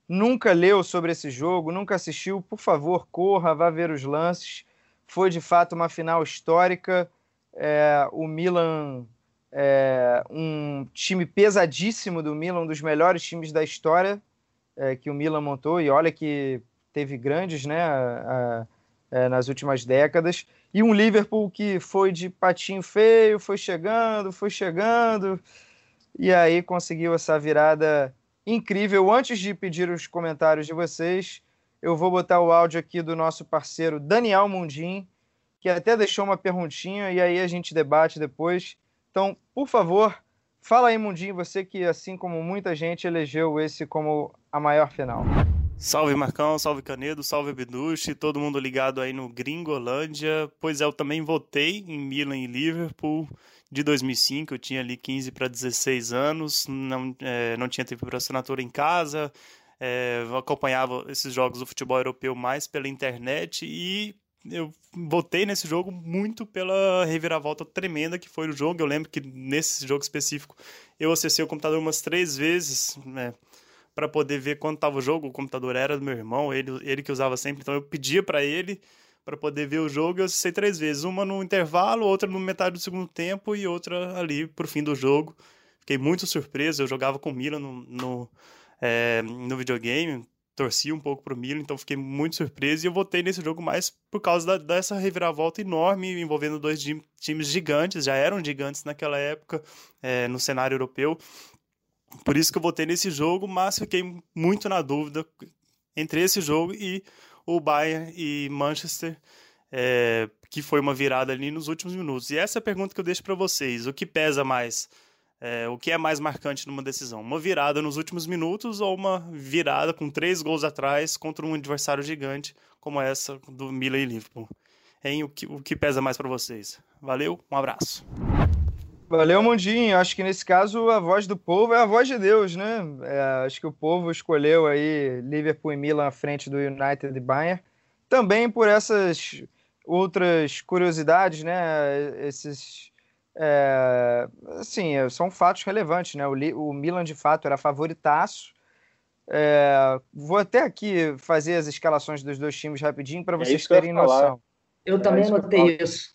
nunca leu sobre esse jogo, nunca assistiu, por favor, corra, vá ver os lances. Foi de fato uma final histórica. É, o Milan, é, um time pesadíssimo do Milan, um dos melhores times da história é, que o Milan montou, e olha que teve grandes né, a, a, é, nas últimas décadas, e um Liverpool que foi de patinho feio, foi chegando, foi chegando, e aí conseguiu essa virada incrível. Antes de pedir os comentários de vocês, eu vou botar o áudio aqui do nosso parceiro Daniel Mundim, que até deixou uma perguntinha e aí a gente debate depois. Então, por favor, Fala aí, Mundinho, você que, assim como muita gente, elegeu esse como a maior final.
Salve Marcão, salve Canedo, salve Beduche, todo mundo ligado aí no Gringolândia. Pois é, eu também votei em Milan e Liverpool de 2005, eu tinha ali 15 para 16 anos, não, é, não tinha tempo para assinatura em casa, é, acompanhava esses jogos do futebol europeu mais pela internet e eu votei nesse jogo muito pela reviravolta tremenda que foi o jogo. Eu lembro que nesse jogo específico eu acessei o computador umas três vezes, né? Para poder ver quando estava o jogo. O computador era do meu irmão, ele, ele que usava sempre, então eu pedia para ele para poder ver o jogo. Eu acessei três vezes, uma no intervalo, outra no metade do segundo tempo e outra ali pro fim do jogo. Fiquei muito surpreso. Eu jogava com o Milan no, no, é, no videogame, torci um pouco pro Milan, então fiquei muito surpreso e eu votei nesse jogo mais por causa da, dessa reviravolta enorme envolvendo dois times gigantes, já eram gigantes naquela época é, no cenário europeu por isso que eu votei nesse jogo, mas fiquei muito na dúvida entre esse jogo e o Bayern e Manchester, é, que foi uma virada ali nos últimos minutos. E essa é a pergunta que eu deixo para vocês: o que pesa mais? É, o que é mais marcante numa decisão? Uma virada nos últimos minutos ou uma virada com três gols atrás contra um adversário gigante como essa do Milan e Liverpool? Hein? O, que, o que pesa mais para vocês? Valeu, um abraço.
Valeu, Mundinho. Acho que nesse caso a voz do povo é a voz de Deus, né? É, acho que o povo escolheu aí Liverpool e Milan à frente do United e Bayern. Também por essas outras curiosidades, né? Esses. É, assim, são fatos relevantes, né? O, o Milan de fato era favoritaço. É, vou até aqui fazer as escalações dos dois times rapidinho para é vocês terem noção.
Eu também é anotei isso.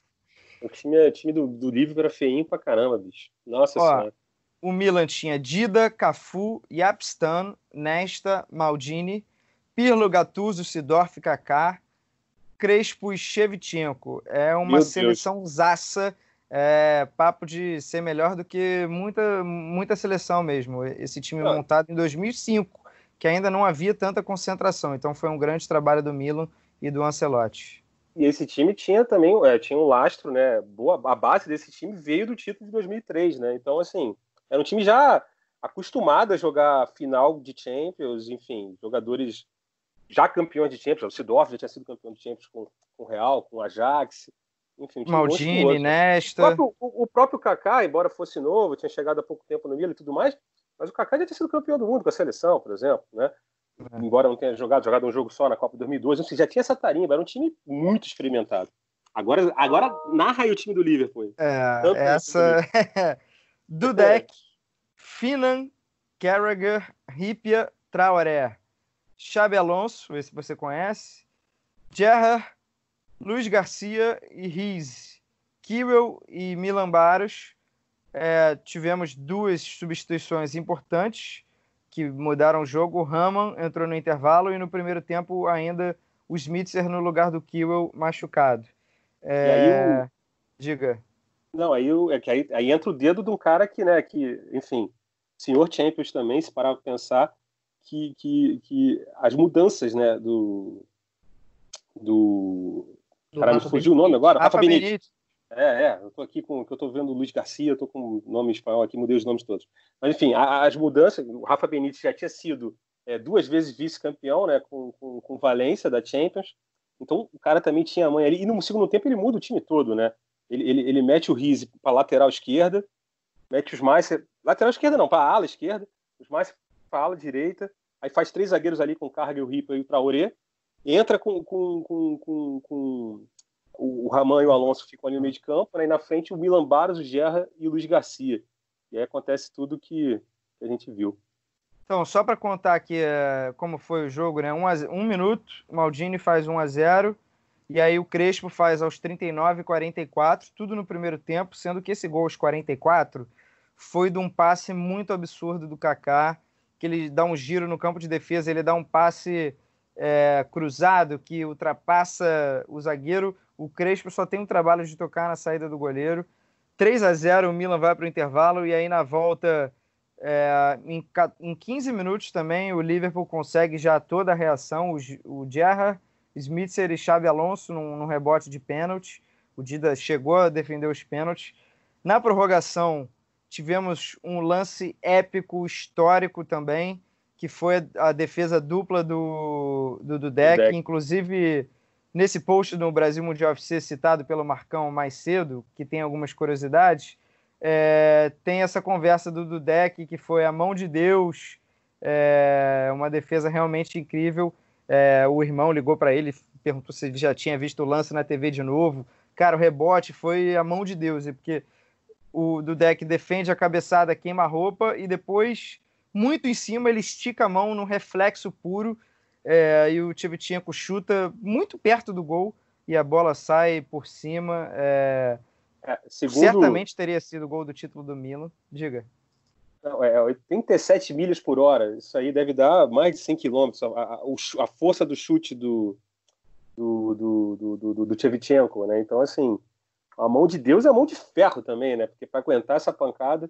O time, o time do, do Liverpool era feinho pra caramba, bicho. Nossa Ó, senhora.
O Milan tinha Dida, Cafu, Yapstan, Nesta, Maldini, Pirlo, Gattuso, Sidorf, Kaká, Crespo e Shevchenko. É uma Meu seleção Deus. zaça. É, papo de ser melhor do que muita, muita seleção mesmo. Esse time ah. montado em 2005, que ainda não havia tanta concentração. Então foi um grande trabalho do Milan e do Ancelotti.
E esse time tinha também, é, tinha um lastro, né? Boa, a base desse time veio do título de 2003, né? Então, assim, era um time já acostumado a jogar final de Champions, enfim, jogadores já campeões de Champions. O Sidorf já tinha sido campeão de Champions com, com o Real, com o Ajax. Enfim,
Maldini, Nesta.
O próprio, o, o próprio Kaká, embora fosse novo, tinha chegado há pouco tempo no Milan e tudo mais, mas o Kaká já tinha sido campeão do mundo com a seleção, por exemplo, né? É. embora não tenha jogado, jogado um jogo só na Copa 2012, seja, já tinha essa tarimba, era um time muito experimentado. Agora, agora narra aí o time do Liverpool.
É, Tanto essa. Dudek, Finan, Carragher, Ripia, Traoré, Xabi Alonso, esse você conhece, Gerrard, Luiz Garcia e Riz, Kirel e Milan Baros. É, tivemos duas substituições importantes que mudaram o jogo. O Raman entrou no intervalo e no primeiro tempo ainda o Smitzer no lugar do Kiwell machucado. É... O... Diga.
Não, aí, é que aí, aí, entra o dedo de um cara que, né, que, enfim, senhor Champions também, se parar para pensar, que, que, que as mudanças, né, do. Do. do Caramba, fugiu o nome agora?
Rafa, Rafa Benítez. Benítez.
É, é, eu tô aqui com, eu tô vendo o Luiz Garcia, eu tô com o nome espanhol aqui, mudei os nomes todos. Mas enfim, a, as mudanças, o Rafa Benítez já tinha sido é, duas vezes vice-campeão, né, com, com, com Valência da Champions. Então o cara também tinha a mãe ali. E no segundo tempo ele muda o time todo, né? Ele, ele, ele mete o Rize para lateral esquerda, mete os mais lateral esquerda não, para ala esquerda, os mais para ala direita. Aí faz três zagueiros ali com Carga e o Ripa e o Traoré. Entra com, com, com, com, com o, o Raman e o Alonso ficam ali no meio de campo, né? e na frente o Milan Barros, o Gerra e o Luiz Garcia. E aí acontece tudo que, que a gente viu.
Então, só para contar aqui uh, como foi o jogo, né? Um, a, um minuto, Maldini faz 1 a 0 e aí o Crespo faz aos 39 e 44, tudo no primeiro tempo, sendo que esse gol aos 44 foi de um passe muito absurdo do Kaká, que ele dá um giro no campo de defesa, ele dá um passe é, cruzado que ultrapassa o zagueiro, o Crespo só tem um trabalho de tocar na saída do goleiro. 3 a 0 o Milan vai para o intervalo e aí na volta, é, em, em 15 minutos também, o Liverpool consegue já toda a reação. O, o Gerrard, Smitzer e Xabi Alonso num, num rebote de pênalti. O Dida chegou a defender os pênaltis. Na prorrogação, tivemos um lance épico, histórico também, que foi a defesa dupla do, do Dudek. Inclusive, nesse post no Brasil Mundial FC citado pelo Marcão mais cedo, que tem algumas curiosidades, é, tem essa conversa do Dudek, que foi a mão de Deus, é, uma defesa realmente incrível. É, o irmão ligou para ele, perguntou se ele já tinha visto o lance na TV de novo. Cara, o rebote foi a mão de Deus, porque o Dudek defende a cabeçada, queima a roupa e depois muito em cima, ele estica a mão no reflexo puro é, e o Tchevchenko chuta muito perto do gol e a bola sai por cima. É, é, segundo... Certamente teria sido o gol do título do Milan. Diga.
Não, é 87 milhas por hora. Isso aí deve dar mais de 100 quilômetros. A, a, a, força do chute do, do, do, do, do, do Tchevchenko, né? Então, assim, a mão de Deus é a mão de ferro também, né? Porque para aguentar essa pancada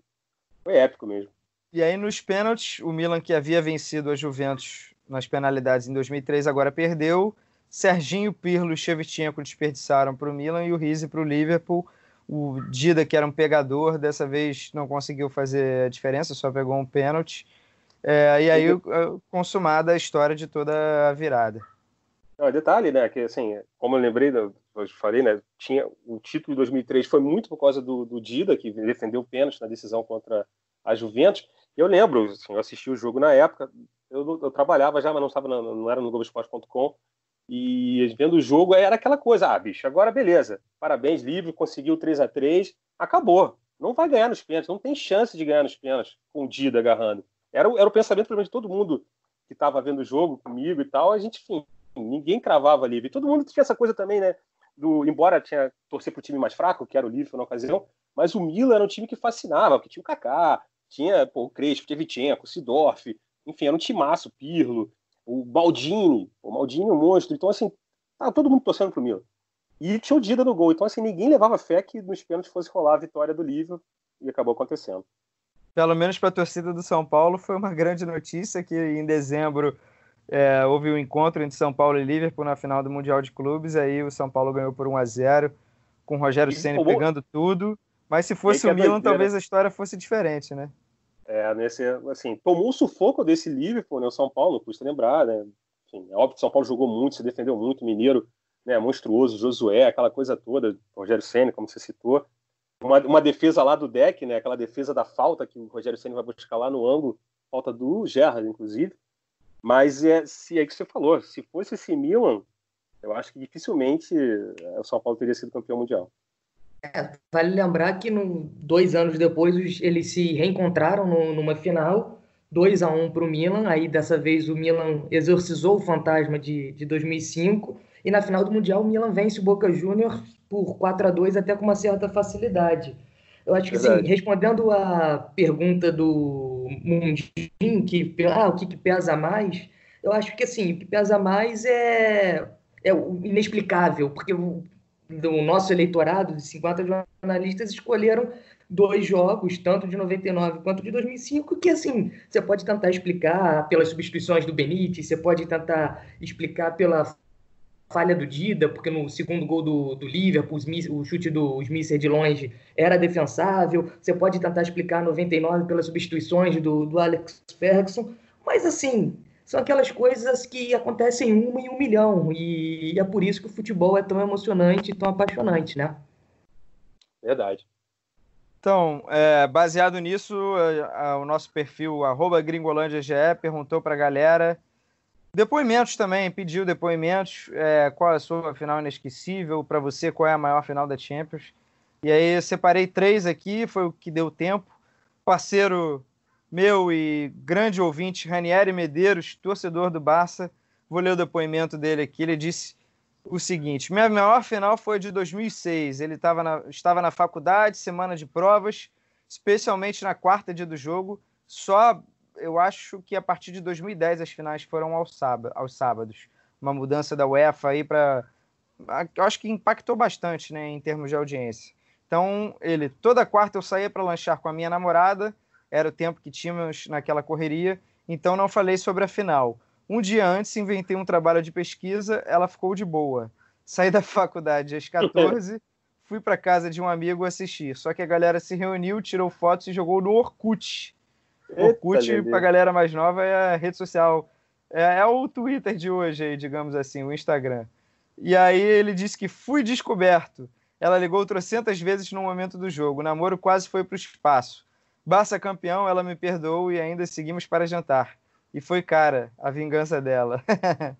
foi épico mesmo.
E aí, nos pênaltis, o Milan, que havia vencido a Juventus nas penalidades em 2003, agora perdeu. Serginho, Pirlo e Shevchenko desperdiçaram para o Milan e o Rizzi para o Liverpool. O Dida, que era um pegador, dessa vez não conseguiu fazer a diferença, só pegou um pênalti. É, e aí, consumada a história de toda a virada.
Não, detalhe, né, que assim, como eu lembrei, eu falei, né, tinha o título de 2003 foi muito por causa do, do Dida, que defendeu o pênalti na decisão contra a Juventus, eu lembro, assim, eu assisti o jogo na época, eu, eu trabalhava já, mas não, estava não era no Globoesporte.com, e vendo o jogo era aquela coisa, ah, bicho, agora beleza, parabéns, livre, conseguiu 3 a 3 acabou. Não vai ganhar nos pênaltis, não tem chance de ganhar nos pênaltis com o Dida agarrando. Era, era o pensamento, pelo menos, de todo mundo que estava vendo o jogo comigo e tal, a gente, enfim, ninguém cravava livre. Todo mundo tinha essa coisa também, né? Do, embora tinha torcer para o time mais fraco, que era o Livre na ocasião, mas o Milan era um time que fascinava, porque tinha o Kaká, tinha pô, o Crespo, o Sidorf, enfim, era um timaço, Pirlo, o Baldini, o Maldini, um monstro. Então, assim, tava todo mundo torcendo pro Milan. E tinha o Dida no gol. Então, assim, ninguém levava fé que nos pênaltis fosse rolar a vitória do Liverpool e acabou acontecendo.
Pelo menos para a torcida do São Paulo, foi uma grande notícia que em dezembro é, houve um encontro entre São Paulo e Liverpool na final do Mundial de Clubes. Aí o São Paulo ganhou por 1 a 0 com o Rogério Ceni pegando tudo. Mas se fosse o Milan, talvez a história fosse diferente, né?
É, nesse, assim, tomou um sufoco desse Liverpool, né? O São Paulo, custa lembrar, né? Enfim, é óbvio que o São Paulo jogou muito, se defendeu muito, Mineiro, né? Monstruoso, Josué, aquela coisa toda, Rogério Senna, como você citou. Uma, uma defesa lá do deck, né? Aquela defesa da falta que o Rogério Senna vai buscar lá no ângulo, falta do Gerrard, inclusive. Mas é, se é que você falou, se fosse esse Milan, eu acho que dificilmente é, o São Paulo teria sido campeão mundial.
É, vale lembrar que no, dois anos depois eles se reencontraram no, numa final, 2 a 1 para o Milan. Aí dessa vez o Milan exorcizou o fantasma de, de 2005 e na final do Mundial o Milan vence o Boca Juniors por 4 a 2 até com uma certa facilidade. Eu acho que sim, respondendo a pergunta do Mundinho, que ah, o que, que, pesa mais, eu acho que assim, o que pesa mais é, é o inexplicável, porque do nosso eleitorado, de 50 jornalistas, escolheram dois jogos, tanto de 99 quanto de 2005, que assim, você pode tentar explicar pelas substituições do Benítez, você pode tentar explicar pela falha do Dida, porque no segundo gol do, do Liverpool, o chute do Smith de longe era defensável, você pode tentar explicar 99 pelas substituições do, do Alex Ferguson, mas assim, são aquelas coisas que acontecem uma em um milhão. E é por isso que o futebol é tão emocionante e tão apaixonante, né?
Verdade.
Então, é, baseado nisso, a, a, o nosso perfil, arroba gringolândiage, perguntou para a galera depoimentos também, pediu depoimentos, é, qual é a sua final inesquecível, para você, qual é a maior final da Champions. E aí eu separei três aqui, foi o que deu tempo. Parceiro meu e grande ouvinte, Ranieri Medeiros, torcedor do Barça. Vou ler o depoimento dele aqui. Ele disse o seguinte: Minha maior final foi de 2006. Ele na, estava na faculdade, semana de provas, especialmente na quarta dia do jogo. Só eu acho que a partir de 2010 as finais foram aos, sábado, aos sábados. Uma mudança da UEFA aí para. Eu acho que impactou bastante né, em termos de audiência. Então, ele, toda quarta eu saía para lanchar com a minha namorada era o tempo que tínhamos naquela correria, então não falei sobre a final. Um dia antes, inventei um trabalho de pesquisa, ela ficou de boa. Saí da faculdade às 14, fui para casa de um amigo assistir. Só que a galera se reuniu, tirou fotos e jogou no Orkut. Orkut, pra galera mais nova, é a rede social. É, é, o Twitter de hoje, digamos assim, o Instagram. E aí ele disse que fui descoberto. Ela ligou trocentas vezes no momento do jogo. O namoro quase foi pro espaço. Barça campeão, ela me perdoou e ainda seguimos para jantar. E foi cara, a vingança dela.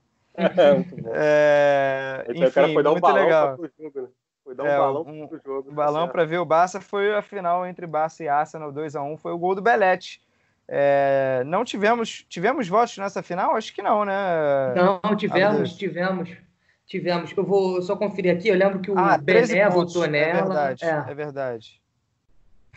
é, enfim, o cara foi dar um balão legal. pro jogo, né? Foi dar um é, balão um, pro jogo. Um balão para ver o Barça foi a final entre Barça e Arsenal 2 a 1 foi o gol do Belete. É, não tivemos tivemos votos nessa final? Acho que não, né?
Não, tivemos, tivemos. Tivemos. Eu vou só conferir aqui, eu lembro que o ah, Bené votou nela.
É verdade, é. é verdade.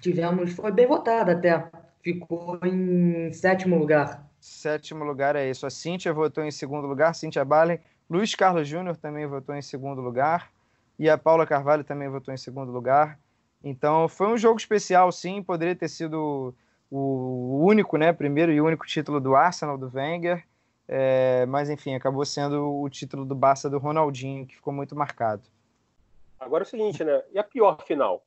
Tivemos, foi bem votada até. Ficou em sétimo lugar.
Sétimo lugar é isso. A Cíntia votou em segundo lugar, Cíntia Balen. Luiz Carlos Júnior também votou em segundo lugar. E a Paula Carvalho também votou em segundo lugar. Então foi um jogo especial, sim. Poderia ter sido o único, né? Primeiro e único título do Arsenal, do Wenger. É, mas enfim, acabou sendo o título do Barça do Ronaldinho, que ficou muito marcado.
Agora é o seguinte, né? E a pior final?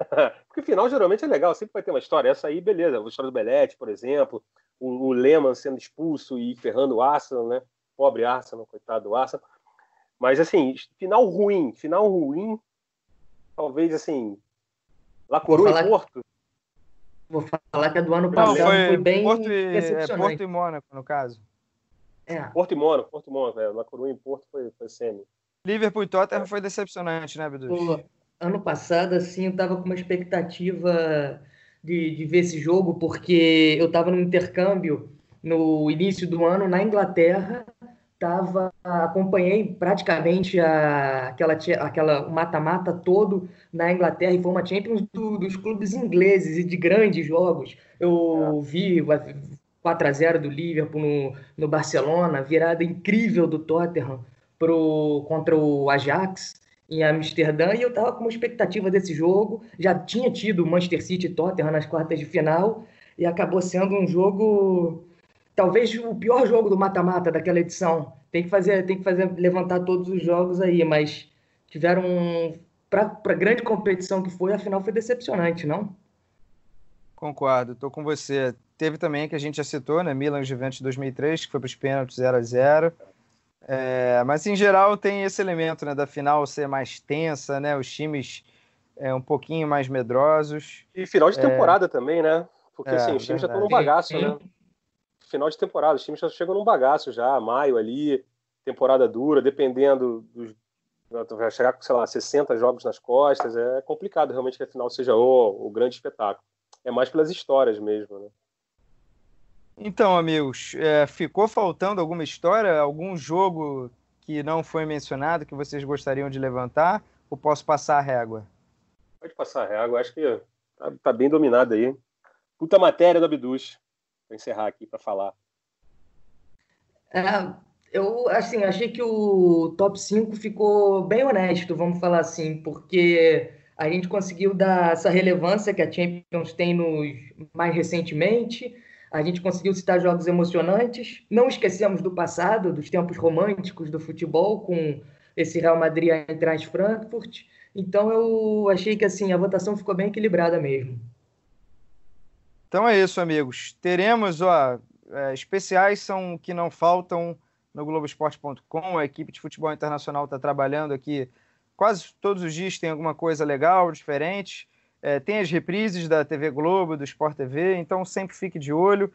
Porque final geralmente é legal, sempre vai ter uma história. Essa aí, beleza. A história do Belete, por exemplo o, o Lehmann sendo expulso e ferrando o Arsenal, né? Pobre Arsenal, coitado do Arsenal. Mas, assim, final ruim, final ruim, talvez, assim, La Coroa e Porto.
Vou falar que a do ano passado Não, foi, foi, bem
Porto e, é, Porto e Mônaco, no caso.
É. Porto e Mônaco, Porto e Mônaco, velho. La Coroa e Porto foi, foi semi.
Liverpool e Tottenham foi decepcionante, né, Bidu?
Ano passado, assim, eu tava com uma expectativa de, de ver esse jogo, porque eu estava no intercâmbio no início do ano na Inglaterra, tava, acompanhei praticamente a, aquela, aquela mata-mata todo na Inglaterra e foi uma Champions do, dos clubes ingleses e de grandes jogos. Eu vi 4 a 0 do Liverpool no, no Barcelona, virada incrível do Tottenham pro, contra o Ajax em Amsterdã e eu estava com uma expectativa desse jogo. Já tinha tido Manchester City e Tottenham nas quartas de final e acabou sendo um jogo, talvez o pior jogo do mata-mata daquela edição. Tem que fazer, tem que fazer levantar todos os jogos aí, mas tiveram para a grande competição que foi, a final foi decepcionante, não?
Concordo, estou com você. Teve também que a gente já citou, né? Milan Juventus 2003, que foi para os pênaltis 0 a 0 é, mas em geral tem esse elemento né, da final ser mais tensa, né, os times é, um pouquinho mais medrosos.
E final de é. temporada é... também, né? Porque assim, os times já estão no bagaço, né? Final de temporada, os times já chegam num bagaço já, maio ali, temporada dura, dependendo dos. Vai chegar com, sei lá, 60 jogos nas costas, é complicado realmente que a final seja o, o grande espetáculo. É mais pelas histórias mesmo, né?
Então, amigos, é, ficou faltando alguma história, algum jogo que não foi mencionado que vocês gostariam de levantar? Ou posso passar a régua?
Pode passar a régua, acho que tá, tá bem dominado aí. Puta matéria do Abduz, para encerrar aqui para falar.
É, eu assim, achei que o top 5 ficou bem honesto, vamos falar assim, porque a gente conseguiu dar essa relevância que a Champions tem nos, mais recentemente a gente conseguiu citar jogos emocionantes. Não esquecemos do passado, dos tempos românticos do futebol, com esse Real Madrid atrás Frankfurt. Então eu achei que assim a votação ficou bem equilibrada mesmo.
Então é isso, amigos. Teremos, ó, é, especiais são que não faltam no Globoesporte.com. A equipe de futebol internacional está trabalhando aqui quase todos os dias. Tem alguma coisa legal, diferente. É, tem as reprises da TV Globo, do Sport TV, então sempre fique de olho.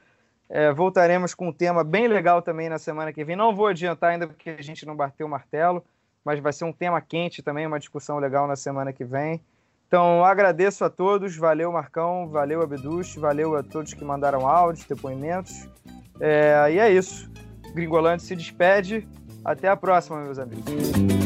É, voltaremos com um tema bem legal também na semana que vem. Não vou adiantar ainda porque a gente não bateu o martelo, mas vai ser um tema quente também, uma discussão legal na semana que vem. Então agradeço a todos, valeu Marcão, valeu Abduch, valeu a todos que mandaram áudios, depoimentos. É, e é isso. Gringolante se despede. Até a próxima, meus amigos.